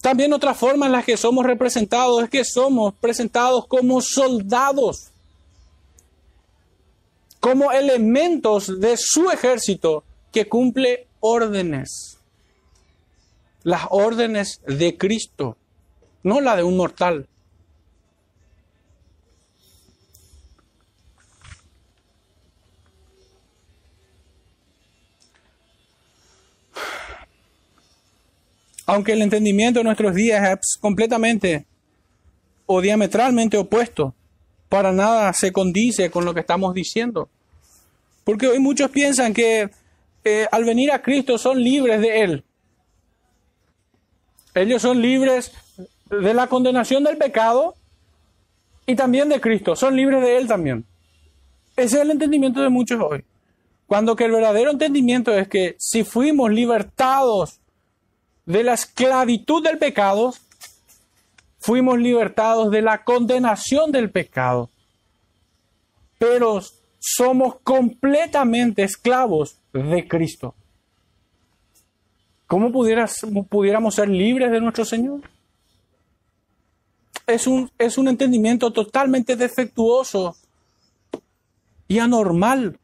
También otra forma en la que somos representados es que somos presentados como soldados, como elementos de su ejército que cumple órdenes. Las órdenes de Cristo, no la de un mortal. Aunque el entendimiento de nuestros días es completamente o diametralmente opuesto, para nada se condice con lo que estamos diciendo. Porque hoy muchos piensan que eh, al venir a Cristo son libres de Él. Ellos son libres de la condenación del pecado y también de Cristo. Son libres de Él también. Ese es el entendimiento de muchos hoy. Cuando que el verdadero entendimiento es que si fuimos libertados de la esclavitud del pecado, fuimos libertados de la condenación del pecado. Pero somos completamente esclavos de Cristo. ¿Cómo pudiéramos ser libres de nuestro Señor? Es un, es un entendimiento totalmente defectuoso y anormal.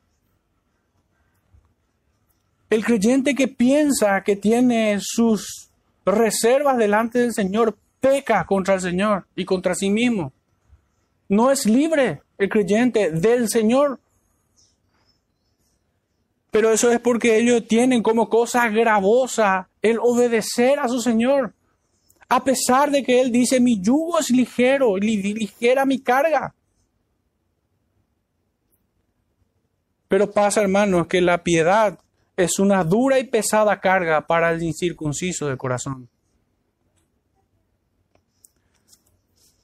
El creyente que piensa que tiene sus reservas delante del Señor peca contra el Señor y contra sí mismo. No es libre el creyente del Señor. Pero eso es porque ellos tienen como cosa gravosa el obedecer a su Señor. A pesar de que Él dice, mi yugo es ligero, ligera mi carga. Pero pasa, hermanos, que la piedad es una dura y pesada carga para el incircunciso de corazón.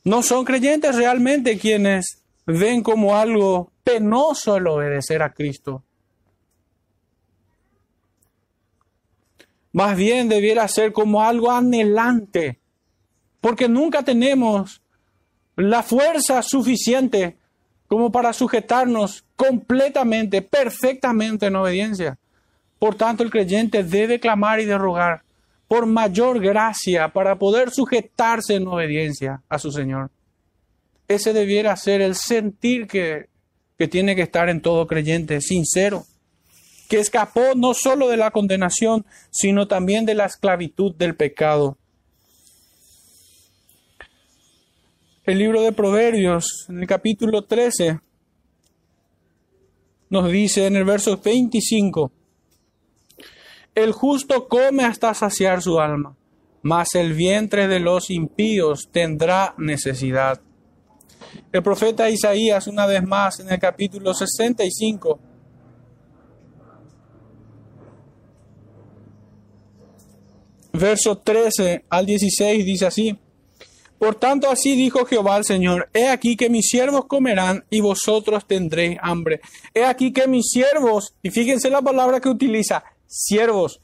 No son creyentes realmente quienes ven como algo penoso el obedecer a Cristo. Más bien debiera ser como algo anhelante, porque nunca tenemos la fuerza suficiente como para sujetarnos completamente, perfectamente en obediencia. Por tanto, el creyente debe clamar y de rogar por mayor gracia para poder sujetarse en obediencia a su Señor. Ese debiera ser el sentir que, que tiene que estar en todo creyente, sincero, que escapó no solo de la condenación, sino también de la esclavitud del pecado. El libro de Proverbios, en el capítulo 13, nos dice en el verso 25, el justo come hasta saciar su alma, mas el vientre de los impíos tendrá necesidad. El profeta Isaías, una vez más, en el capítulo 65, verso 13 al 16, dice así, Por tanto así dijo Jehová el Señor, He aquí que mis siervos comerán y vosotros tendréis hambre. He aquí que mis siervos, y fíjense la palabra que utiliza, siervos.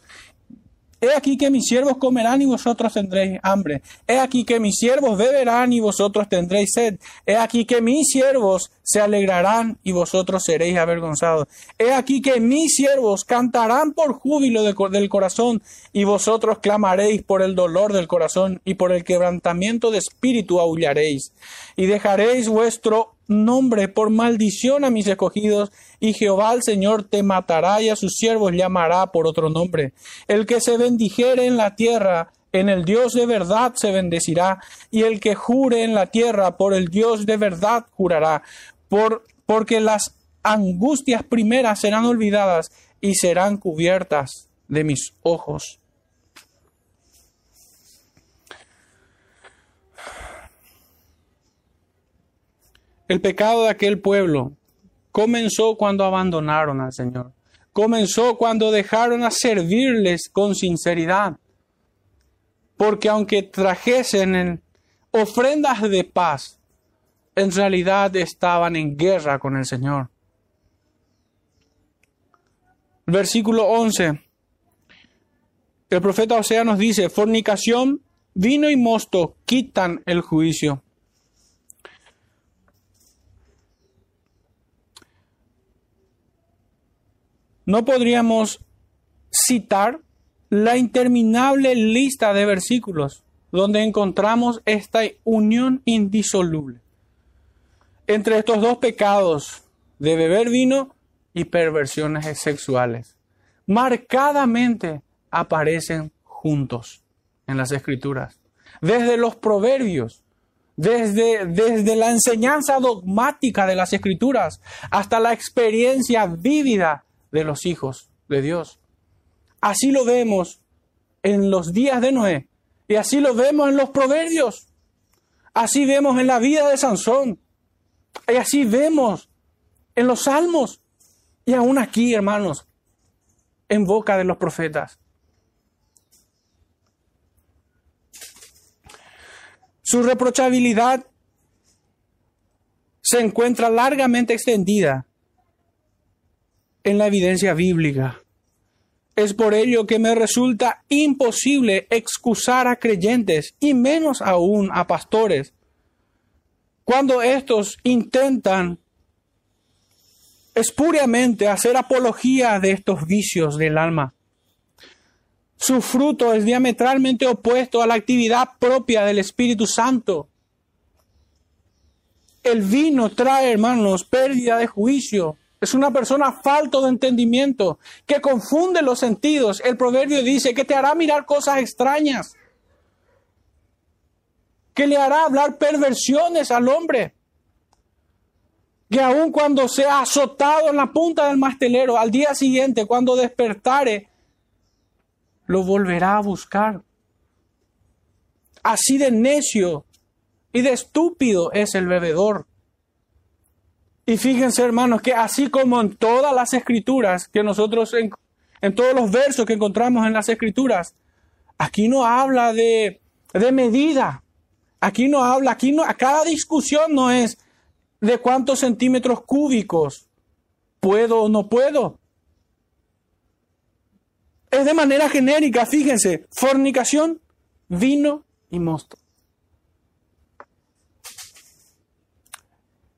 He aquí que mis siervos comerán y vosotros tendréis hambre. He aquí que mis siervos beberán y vosotros tendréis sed. He aquí que mis siervos se alegrarán y vosotros seréis avergonzados. He aquí que mis siervos cantarán por júbilo del corazón y vosotros clamaréis por el dolor del corazón y por el quebrantamiento de espíritu aullaréis. Y dejaréis vuestro nombre por maldición a mis escogidos, y Jehová el Señor te matará y a sus siervos llamará por otro nombre. El que se bendijere en la tierra, en el Dios de verdad se bendecirá, y el que jure en la tierra, por el Dios de verdad jurará, por, porque las angustias primeras serán olvidadas y serán cubiertas de mis ojos. El pecado de aquel pueblo comenzó cuando abandonaron al Señor. Comenzó cuando dejaron a servirles con sinceridad. Porque aunque trajesen ofrendas de paz, en realidad estaban en guerra con el Señor. Versículo 11. El profeta Osea nos dice, fornicación, vino y mosto quitan el juicio. No podríamos citar la interminable lista de versículos donde encontramos esta unión indisoluble entre estos dos pecados de beber vino y perversiones sexuales. Marcadamente aparecen juntos en las escrituras. Desde los proverbios, desde, desde la enseñanza dogmática de las escrituras hasta la experiencia vívida de los hijos de Dios. Así lo vemos en los días de Noé y así lo vemos en los proverbios. Así vemos en la vida de Sansón y así vemos en los salmos y aún aquí, hermanos, en boca de los profetas. Su reprochabilidad se encuentra largamente extendida en la evidencia bíblica. Es por ello que me resulta imposible excusar a creyentes y menos aún a pastores cuando estos intentan espuriamente hacer apología de estos vicios del alma. Su fruto es diametralmente opuesto a la actividad propia del Espíritu Santo. El vino trae, hermanos, pérdida de juicio, es una persona falto de entendimiento, que confunde los sentidos. El proverbio dice que te hará mirar cosas extrañas, que le hará hablar perversiones al hombre, que aun cuando sea azotado en la punta del mastelero, al día siguiente, cuando despertare, lo volverá a buscar. Así de necio y de estúpido es el bebedor. Y fíjense, hermanos, que así como en todas las escrituras, que nosotros, en, todos los versos que encontramos en las escrituras, aquí no habla de, de medida. Aquí no habla, aquí no, a cada discusión no es de cuántos centímetros cúbicos puedo o no puedo. Es de manera genérica, fíjense, fornicación, vino y mosto.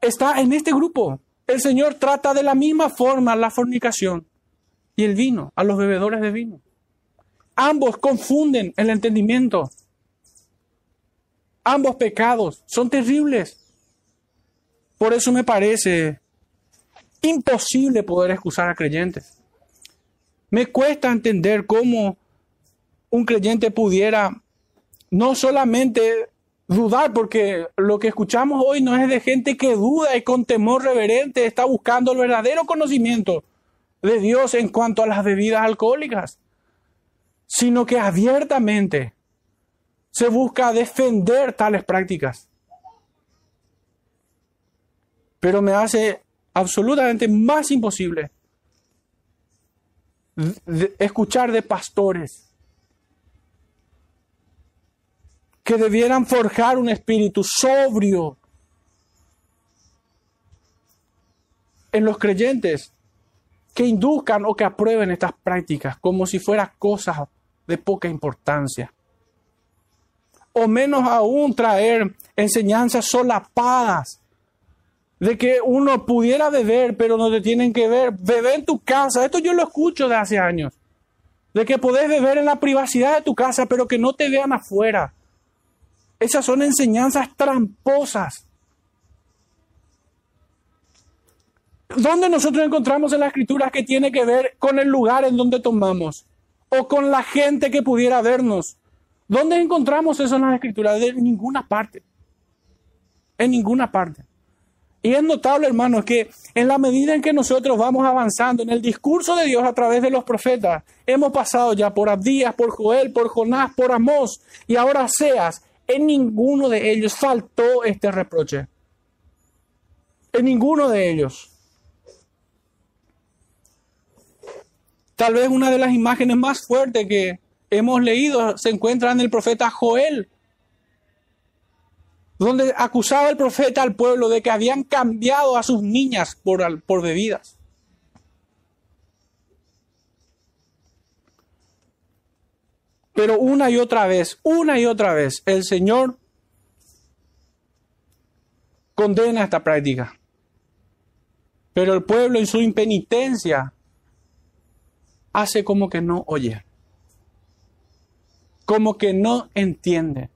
Está en este grupo. El Señor trata de la misma forma la fornicación y el vino, a los bebedores de vino. Ambos confunden el entendimiento. Ambos pecados son terribles. Por eso me parece imposible poder excusar a creyentes. Me cuesta entender cómo un creyente pudiera no solamente dudar, porque lo que escuchamos hoy no es de gente que duda y con temor reverente está buscando el verdadero conocimiento de Dios en cuanto a las bebidas alcohólicas, sino que abiertamente se busca defender tales prácticas. Pero me hace absolutamente más imposible escuchar de pastores que debieran forjar un espíritu sobrio en los creyentes que induzcan o que aprueben estas prácticas como si fueran cosas de poca importancia. O menos aún traer enseñanzas solapadas de que uno pudiera beber, pero no te tienen que ver. Bebe en tu casa. Esto yo lo escucho de hace años. De que podés beber en la privacidad de tu casa, pero que no te vean afuera. Esas son enseñanzas tramposas. ¿Dónde nosotros encontramos en la escritura que tiene que ver con el lugar en donde tomamos? O con la gente que pudiera vernos. ¿Dónde encontramos eso en las escrituras? De ninguna parte. En ninguna parte. Y es notable, hermanos, que en la medida en que nosotros vamos avanzando en el discurso de Dios a través de los profetas, hemos pasado ya por Abdías, por Joel, por Jonás, por Amós y ahora Seas, en ninguno de ellos faltó este reproche. En ninguno de ellos. Tal vez una de las imágenes más fuertes que hemos leído se encuentra en el profeta Joel, donde acusaba el profeta al pueblo de que habían cambiado a sus niñas por, por bebidas. Pero una y otra vez, una y otra vez, el Señor condena esta práctica. Pero el pueblo en su impenitencia hace como que no oye, como que no entiende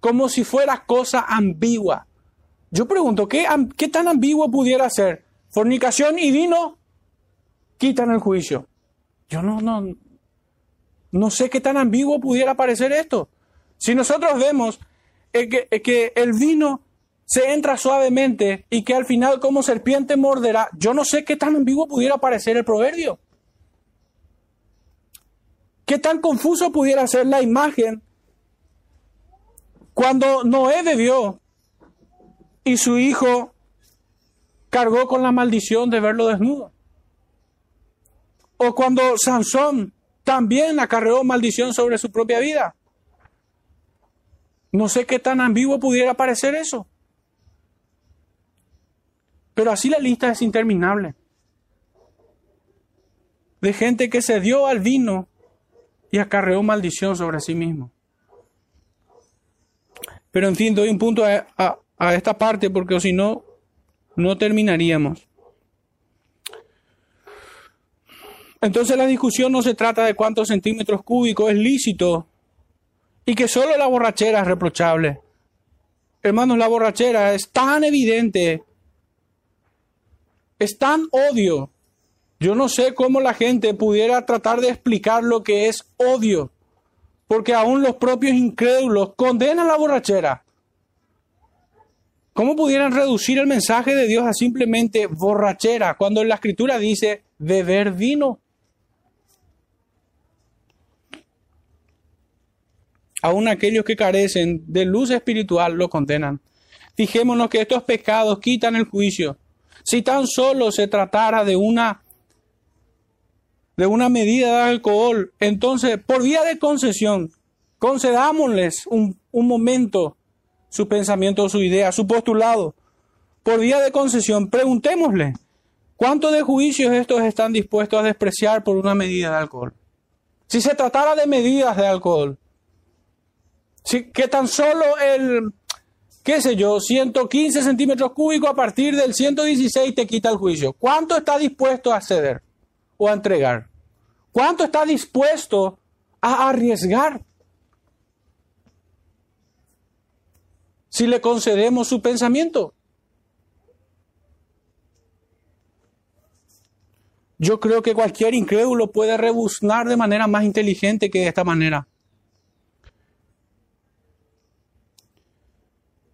como si fuera cosa ambigua. Yo pregunto, ¿qué, ¿qué tan ambiguo pudiera ser? Fornicación y vino quitan el juicio. Yo no, no, no sé qué tan ambiguo pudiera parecer esto. Si nosotros vemos que, que el vino se entra suavemente y que al final como serpiente morderá, yo no sé qué tan ambiguo pudiera parecer el proverbio. ¿Qué tan confuso pudiera ser la imagen cuando Noé bebió y su hijo cargó con la maldición de verlo desnudo. O cuando Sansón también acarreó maldición sobre su propia vida. No sé qué tan ambiguo pudiera parecer eso. Pero así la lista es interminable. De gente que se dio al vino y acarreó maldición sobre sí mismo. Pero en fin, doy un punto a, esta parte porque si no, no terminaríamos. Entonces la discusión no se trata de cuántos centímetros cúbicos es lícito y que solo la borrachera es reprochable. Hermanos, la borrachera es tan evidente, es tan odio. Yo no sé cómo la gente pudiera tratar de explicar lo que es odio porque aún los propios incrédulos condenan la borrachera. ¿Cómo pudieran reducir el mensaje de Dios a simplemente borrachera cuando la escritura dice beber vino? Aún aquellos que carecen de luz espiritual lo condenan. Fijémonos que estos pecados quitan el juicio. Si tan solo se tratara de una de una medida de alcohol. Entonces, por vía de concesión, concedámosles un, un momento su pensamiento, su idea, su postulado. Por vía de concesión, preguntémosle, ¿cuántos de juicios estos están dispuestos a despreciar por una medida de alcohol? Si se tratara de medidas de alcohol, que tan solo el, qué sé yo, 115 centímetros cúbicos a partir del 116 te quita el juicio. ¿Cuánto está dispuesto a ceder o a entregar? ¿Cuánto está dispuesto a arriesgar? Si le concedemos su pensamiento. Yo creo que cualquier incrédulo puede rebuznar de manera más inteligente que de esta manera.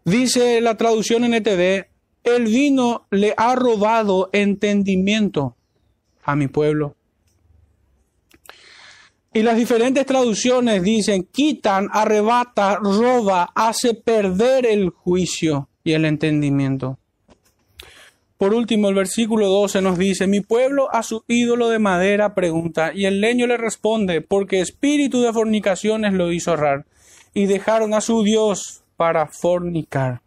Dice la traducción en ETV, el vino le ha robado entendimiento a mi pueblo. Y las diferentes traducciones dicen, quitan, arrebata, roba, hace perder el juicio y el entendimiento. Por último, el versículo 12 nos dice, mi pueblo a su ídolo de madera pregunta, y el leño le responde, porque espíritu de fornicaciones lo hizo errar, y dejaron a su Dios para fornicar.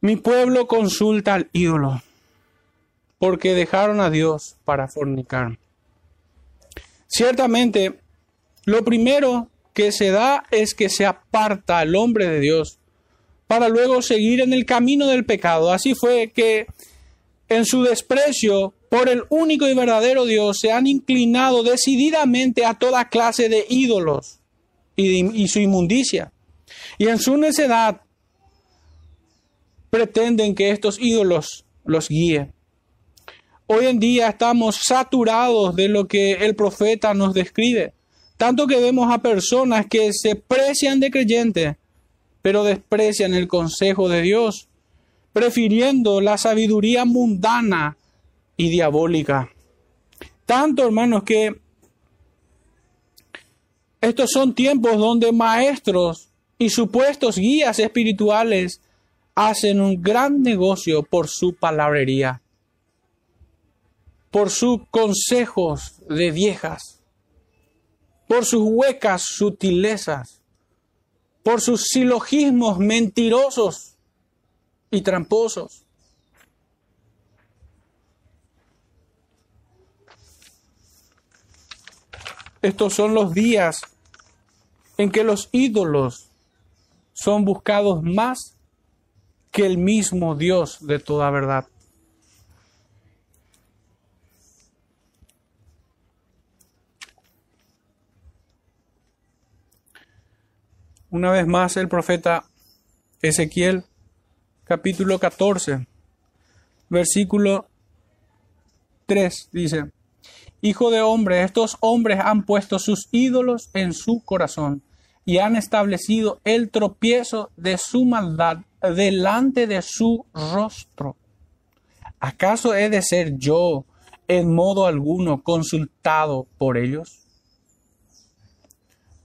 Mi pueblo consulta al ídolo, porque dejaron a Dios para fornicar. Ciertamente, lo primero que se da es que se aparta al hombre de Dios para luego seguir en el camino del pecado. Así fue que en su desprecio por el único y verdadero Dios se han inclinado decididamente a toda clase de ídolos y, su inmundicia. Y en su necedad pretenden que estos ídolos los guíen. Hoy en día estamos saturados de lo que el profeta nos describe, tanto que vemos a personas que se precian de creyentes, pero desprecian el consejo de Dios, prefiriendo la sabiduría mundana y diabólica. Tanto, hermanos, que estos son tiempos donde maestros y supuestos guías espirituales hacen un gran negocio por su palabrería, por sus consejos de viejas, por sus huecas sutilezas por sus silogismos mentirosos y tramposos. Estos son los días en que los ídolos son buscados más que el mismo Dios de toda verdad. una vez más el profeta Ezequiel, capítulo 14, versículo 3, dice, Hijo de hombre, estos hombres han puesto sus ídolos en su corazón y han establecido el tropiezo de su maldad delante de su rostro. ¿Acaso he de ser yo en modo alguno consultado por ellos?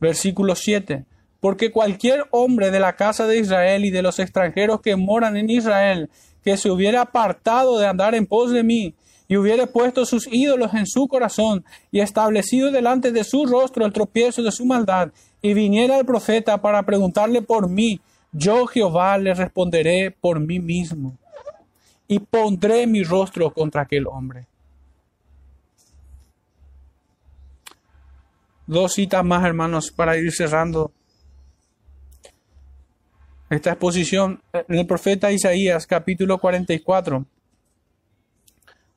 Versículo 7 porque cualquier hombre de la casa de Israel y de los extranjeros que moran en Israel, que se hubiera apartado de andar en pos de mí, y hubiera puesto sus ídolos en su corazón, y establecido delante de su rostro el tropiezo de su maldad, y viniera el profeta para preguntarle por mí, yo Jehová le responderé por mí mismo, y pondré mi rostro contra aquel hombre. Dos citas más, hermanos, para ir cerrando esta exposición en el profeta Isaías capítulo 44,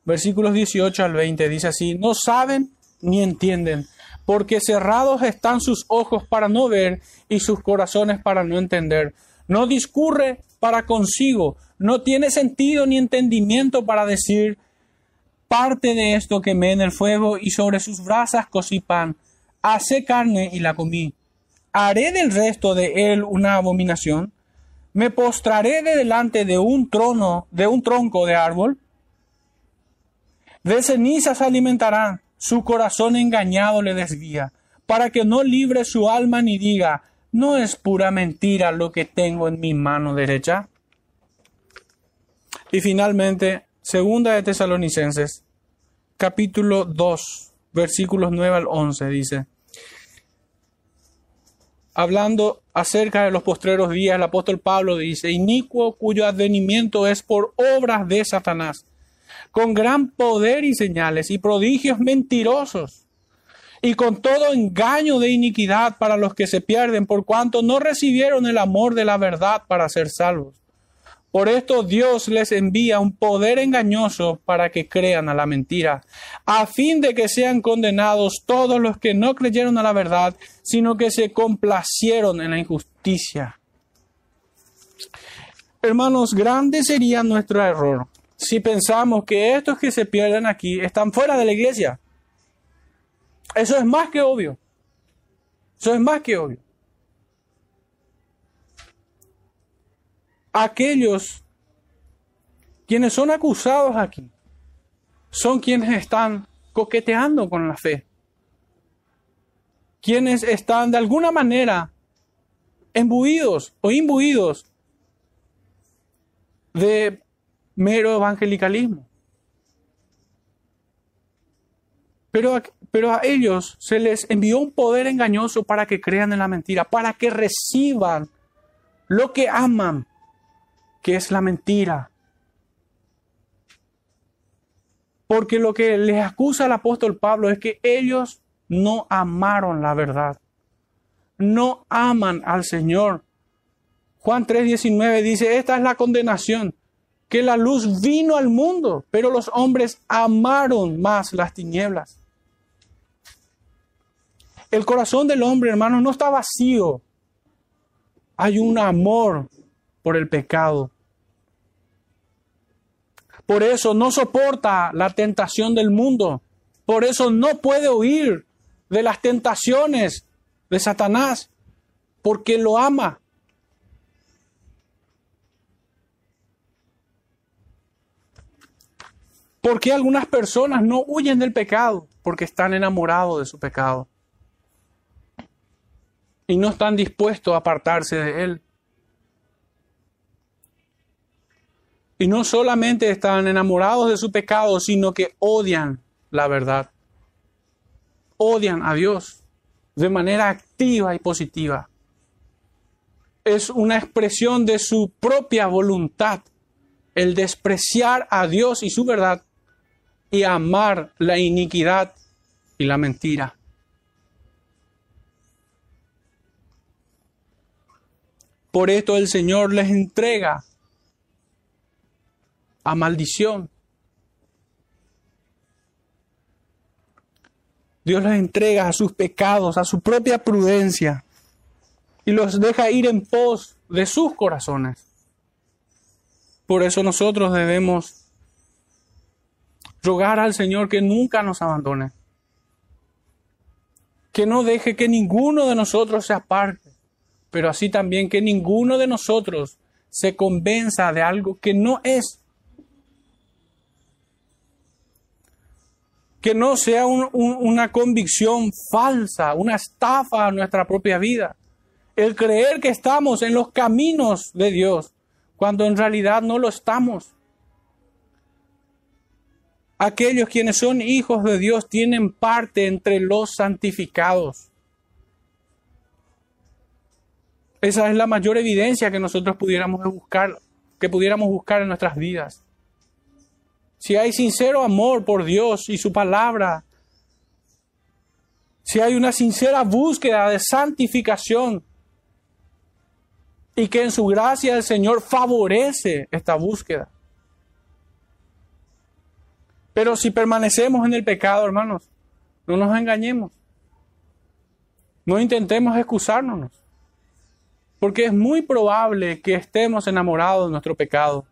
versículos 18 al 20, dice así, no saben ni entienden, porque cerrados están sus ojos para no ver y sus corazones para no entender. No discurre para consigo, no tiene sentido ni entendimiento para decir, parte de esto quemé en el fuego y sobre sus brasas cocí pan, hace carne y la comí. ¿Haré del resto de él una abominación? me postraré de delante de un trono, de un tronco de árbol. De cenizas alimentarán, su corazón engañado le desvía, para que no libre su alma ni diga, no es pura mentira lo que tengo en mi mano derecha. Y finalmente, segunda de Tesalonicenses, capítulo 2, versículos 9 al 11, dice, hablando acerca de los postreros días, el apóstol Pablo dice, inicuo cuyo advenimiento es por obras de Satanás, con gran poder y señales y prodigios mentirosos, y con todo engaño de iniquidad para los que se pierden, por cuanto no recibieron el amor de la verdad para ser salvos. Por esto Dios les envía un poder engañoso para que crean a la mentira, a fin de que sean condenados todos los que no creyeron a la verdad, sino que se complacieron en la injusticia. Hermanos, grande sería nuestro error si pensamos que estos que se pierden aquí están fuera de la iglesia. Eso es más que obvio. Eso es más que obvio. Aquellos quienes son acusados aquí son quienes están coqueteando con la fe. Quienes están de alguna manera embuidos o imbuidos de mero evangelicalismo. Pero pero a ellos se les envió un poder engañoso para que crean en la mentira, para que reciban lo que aman, que es la mentira. Porque lo que les acusa el apóstol Pablo es que ellos no amaron la verdad. No aman al Señor. Juan 3:19 dice, esta es la condenación, que la luz vino al mundo, pero los hombres amaron más las tinieblas el corazón del hombre, hermano, no está vacío. Hay un amor por el pecado. Por eso no soporta la tentación del mundo. Por eso no puede huir de las tentaciones de Satanás. Porque lo ama. ¿Por qué algunas personas no huyen del pecado? Porque están enamorados de su pecado y no están dispuestos a apartarse de Él. Y no solamente están enamorados de su pecado, sino que odian la verdad. Odian a Dios de manera activa y positiva. Es una expresión de su propia voluntad el despreciar a Dios y su verdad y amar la iniquidad y la mentira. Por esto el Señor les entrega a maldición. Dios les entrega a sus pecados, a su propia prudencia, y los deja ir en pos de sus corazones. Por eso nosotros debemos rogar al Señor que nunca nos abandone, que no deje que ninguno de nosotros se aparte pero así también que ninguno de nosotros se convenza de algo que no es. Que no sea una convicción falsa, una estafa a nuestra propia vida. El creer que estamos en los caminos de Dios, cuando en realidad no lo estamos. Aquellos quienes son hijos de Dios tienen parte entre los santificados. Esa es la mayor evidencia que nosotros pudiéramos buscar, que pudiéramos buscar en nuestras vidas. Si hay sincero amor por Dios y su palabra, si hay una sincera búsqueda de santificación y que en su gracia el Señor favorece esta búsqueda. Pero si permanecemos en el pecado, hermanos, no nos engañemos. No intentemos excusarnos porque es muy probable que estemos enamorados de nuestro pecado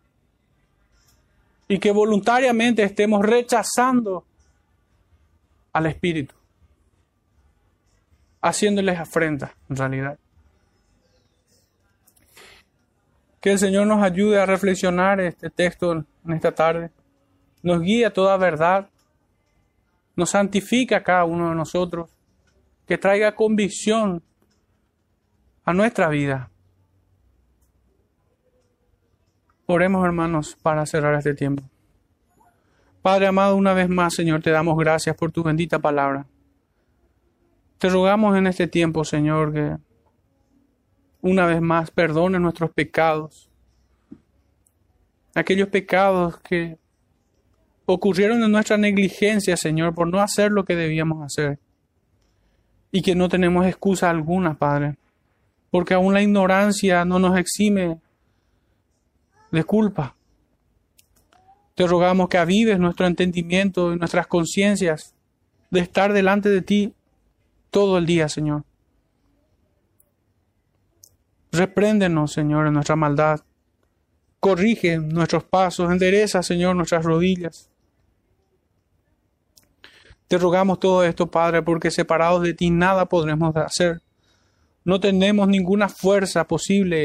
y que voluntariamente estemos rechazando al Espíritu, haciéndoles afrenta en realidad. Que el Señor nos ayude a reflexionar este texto en esta tarde, nos guíe a toda verdad, nos santifique a cada uno de nosotros, que traiga convicción a nuestra vida. Oremos hermanos para cerrar este tiempo. Padre amado, una vez más, Señor, te damos gracias por tu bendita palabra. Te rogamos en este tiempo, Señor, que una vez más perdone nuestros pecados. Aquellos pecados que ocurrieron en nuestra negligencia, Señor, por no hacer lo que debíamos hacer. y que no tenemos excusa alguna, Padre, porque aún la ignorancia no nos exime de culpa. Te rogamos que avives nuestro entendimiento y nuestras conciencias de estar delante de ti todo el día, Señor. Repréndenos, Señor, en nuestra maldad. Corrige nuestros pasos, endereza, Señor, nuestras rodillas. Te rogamos todo esto, Padre, porque separados de ti nada podremos hacer. No tenemos ninguna fuerza posible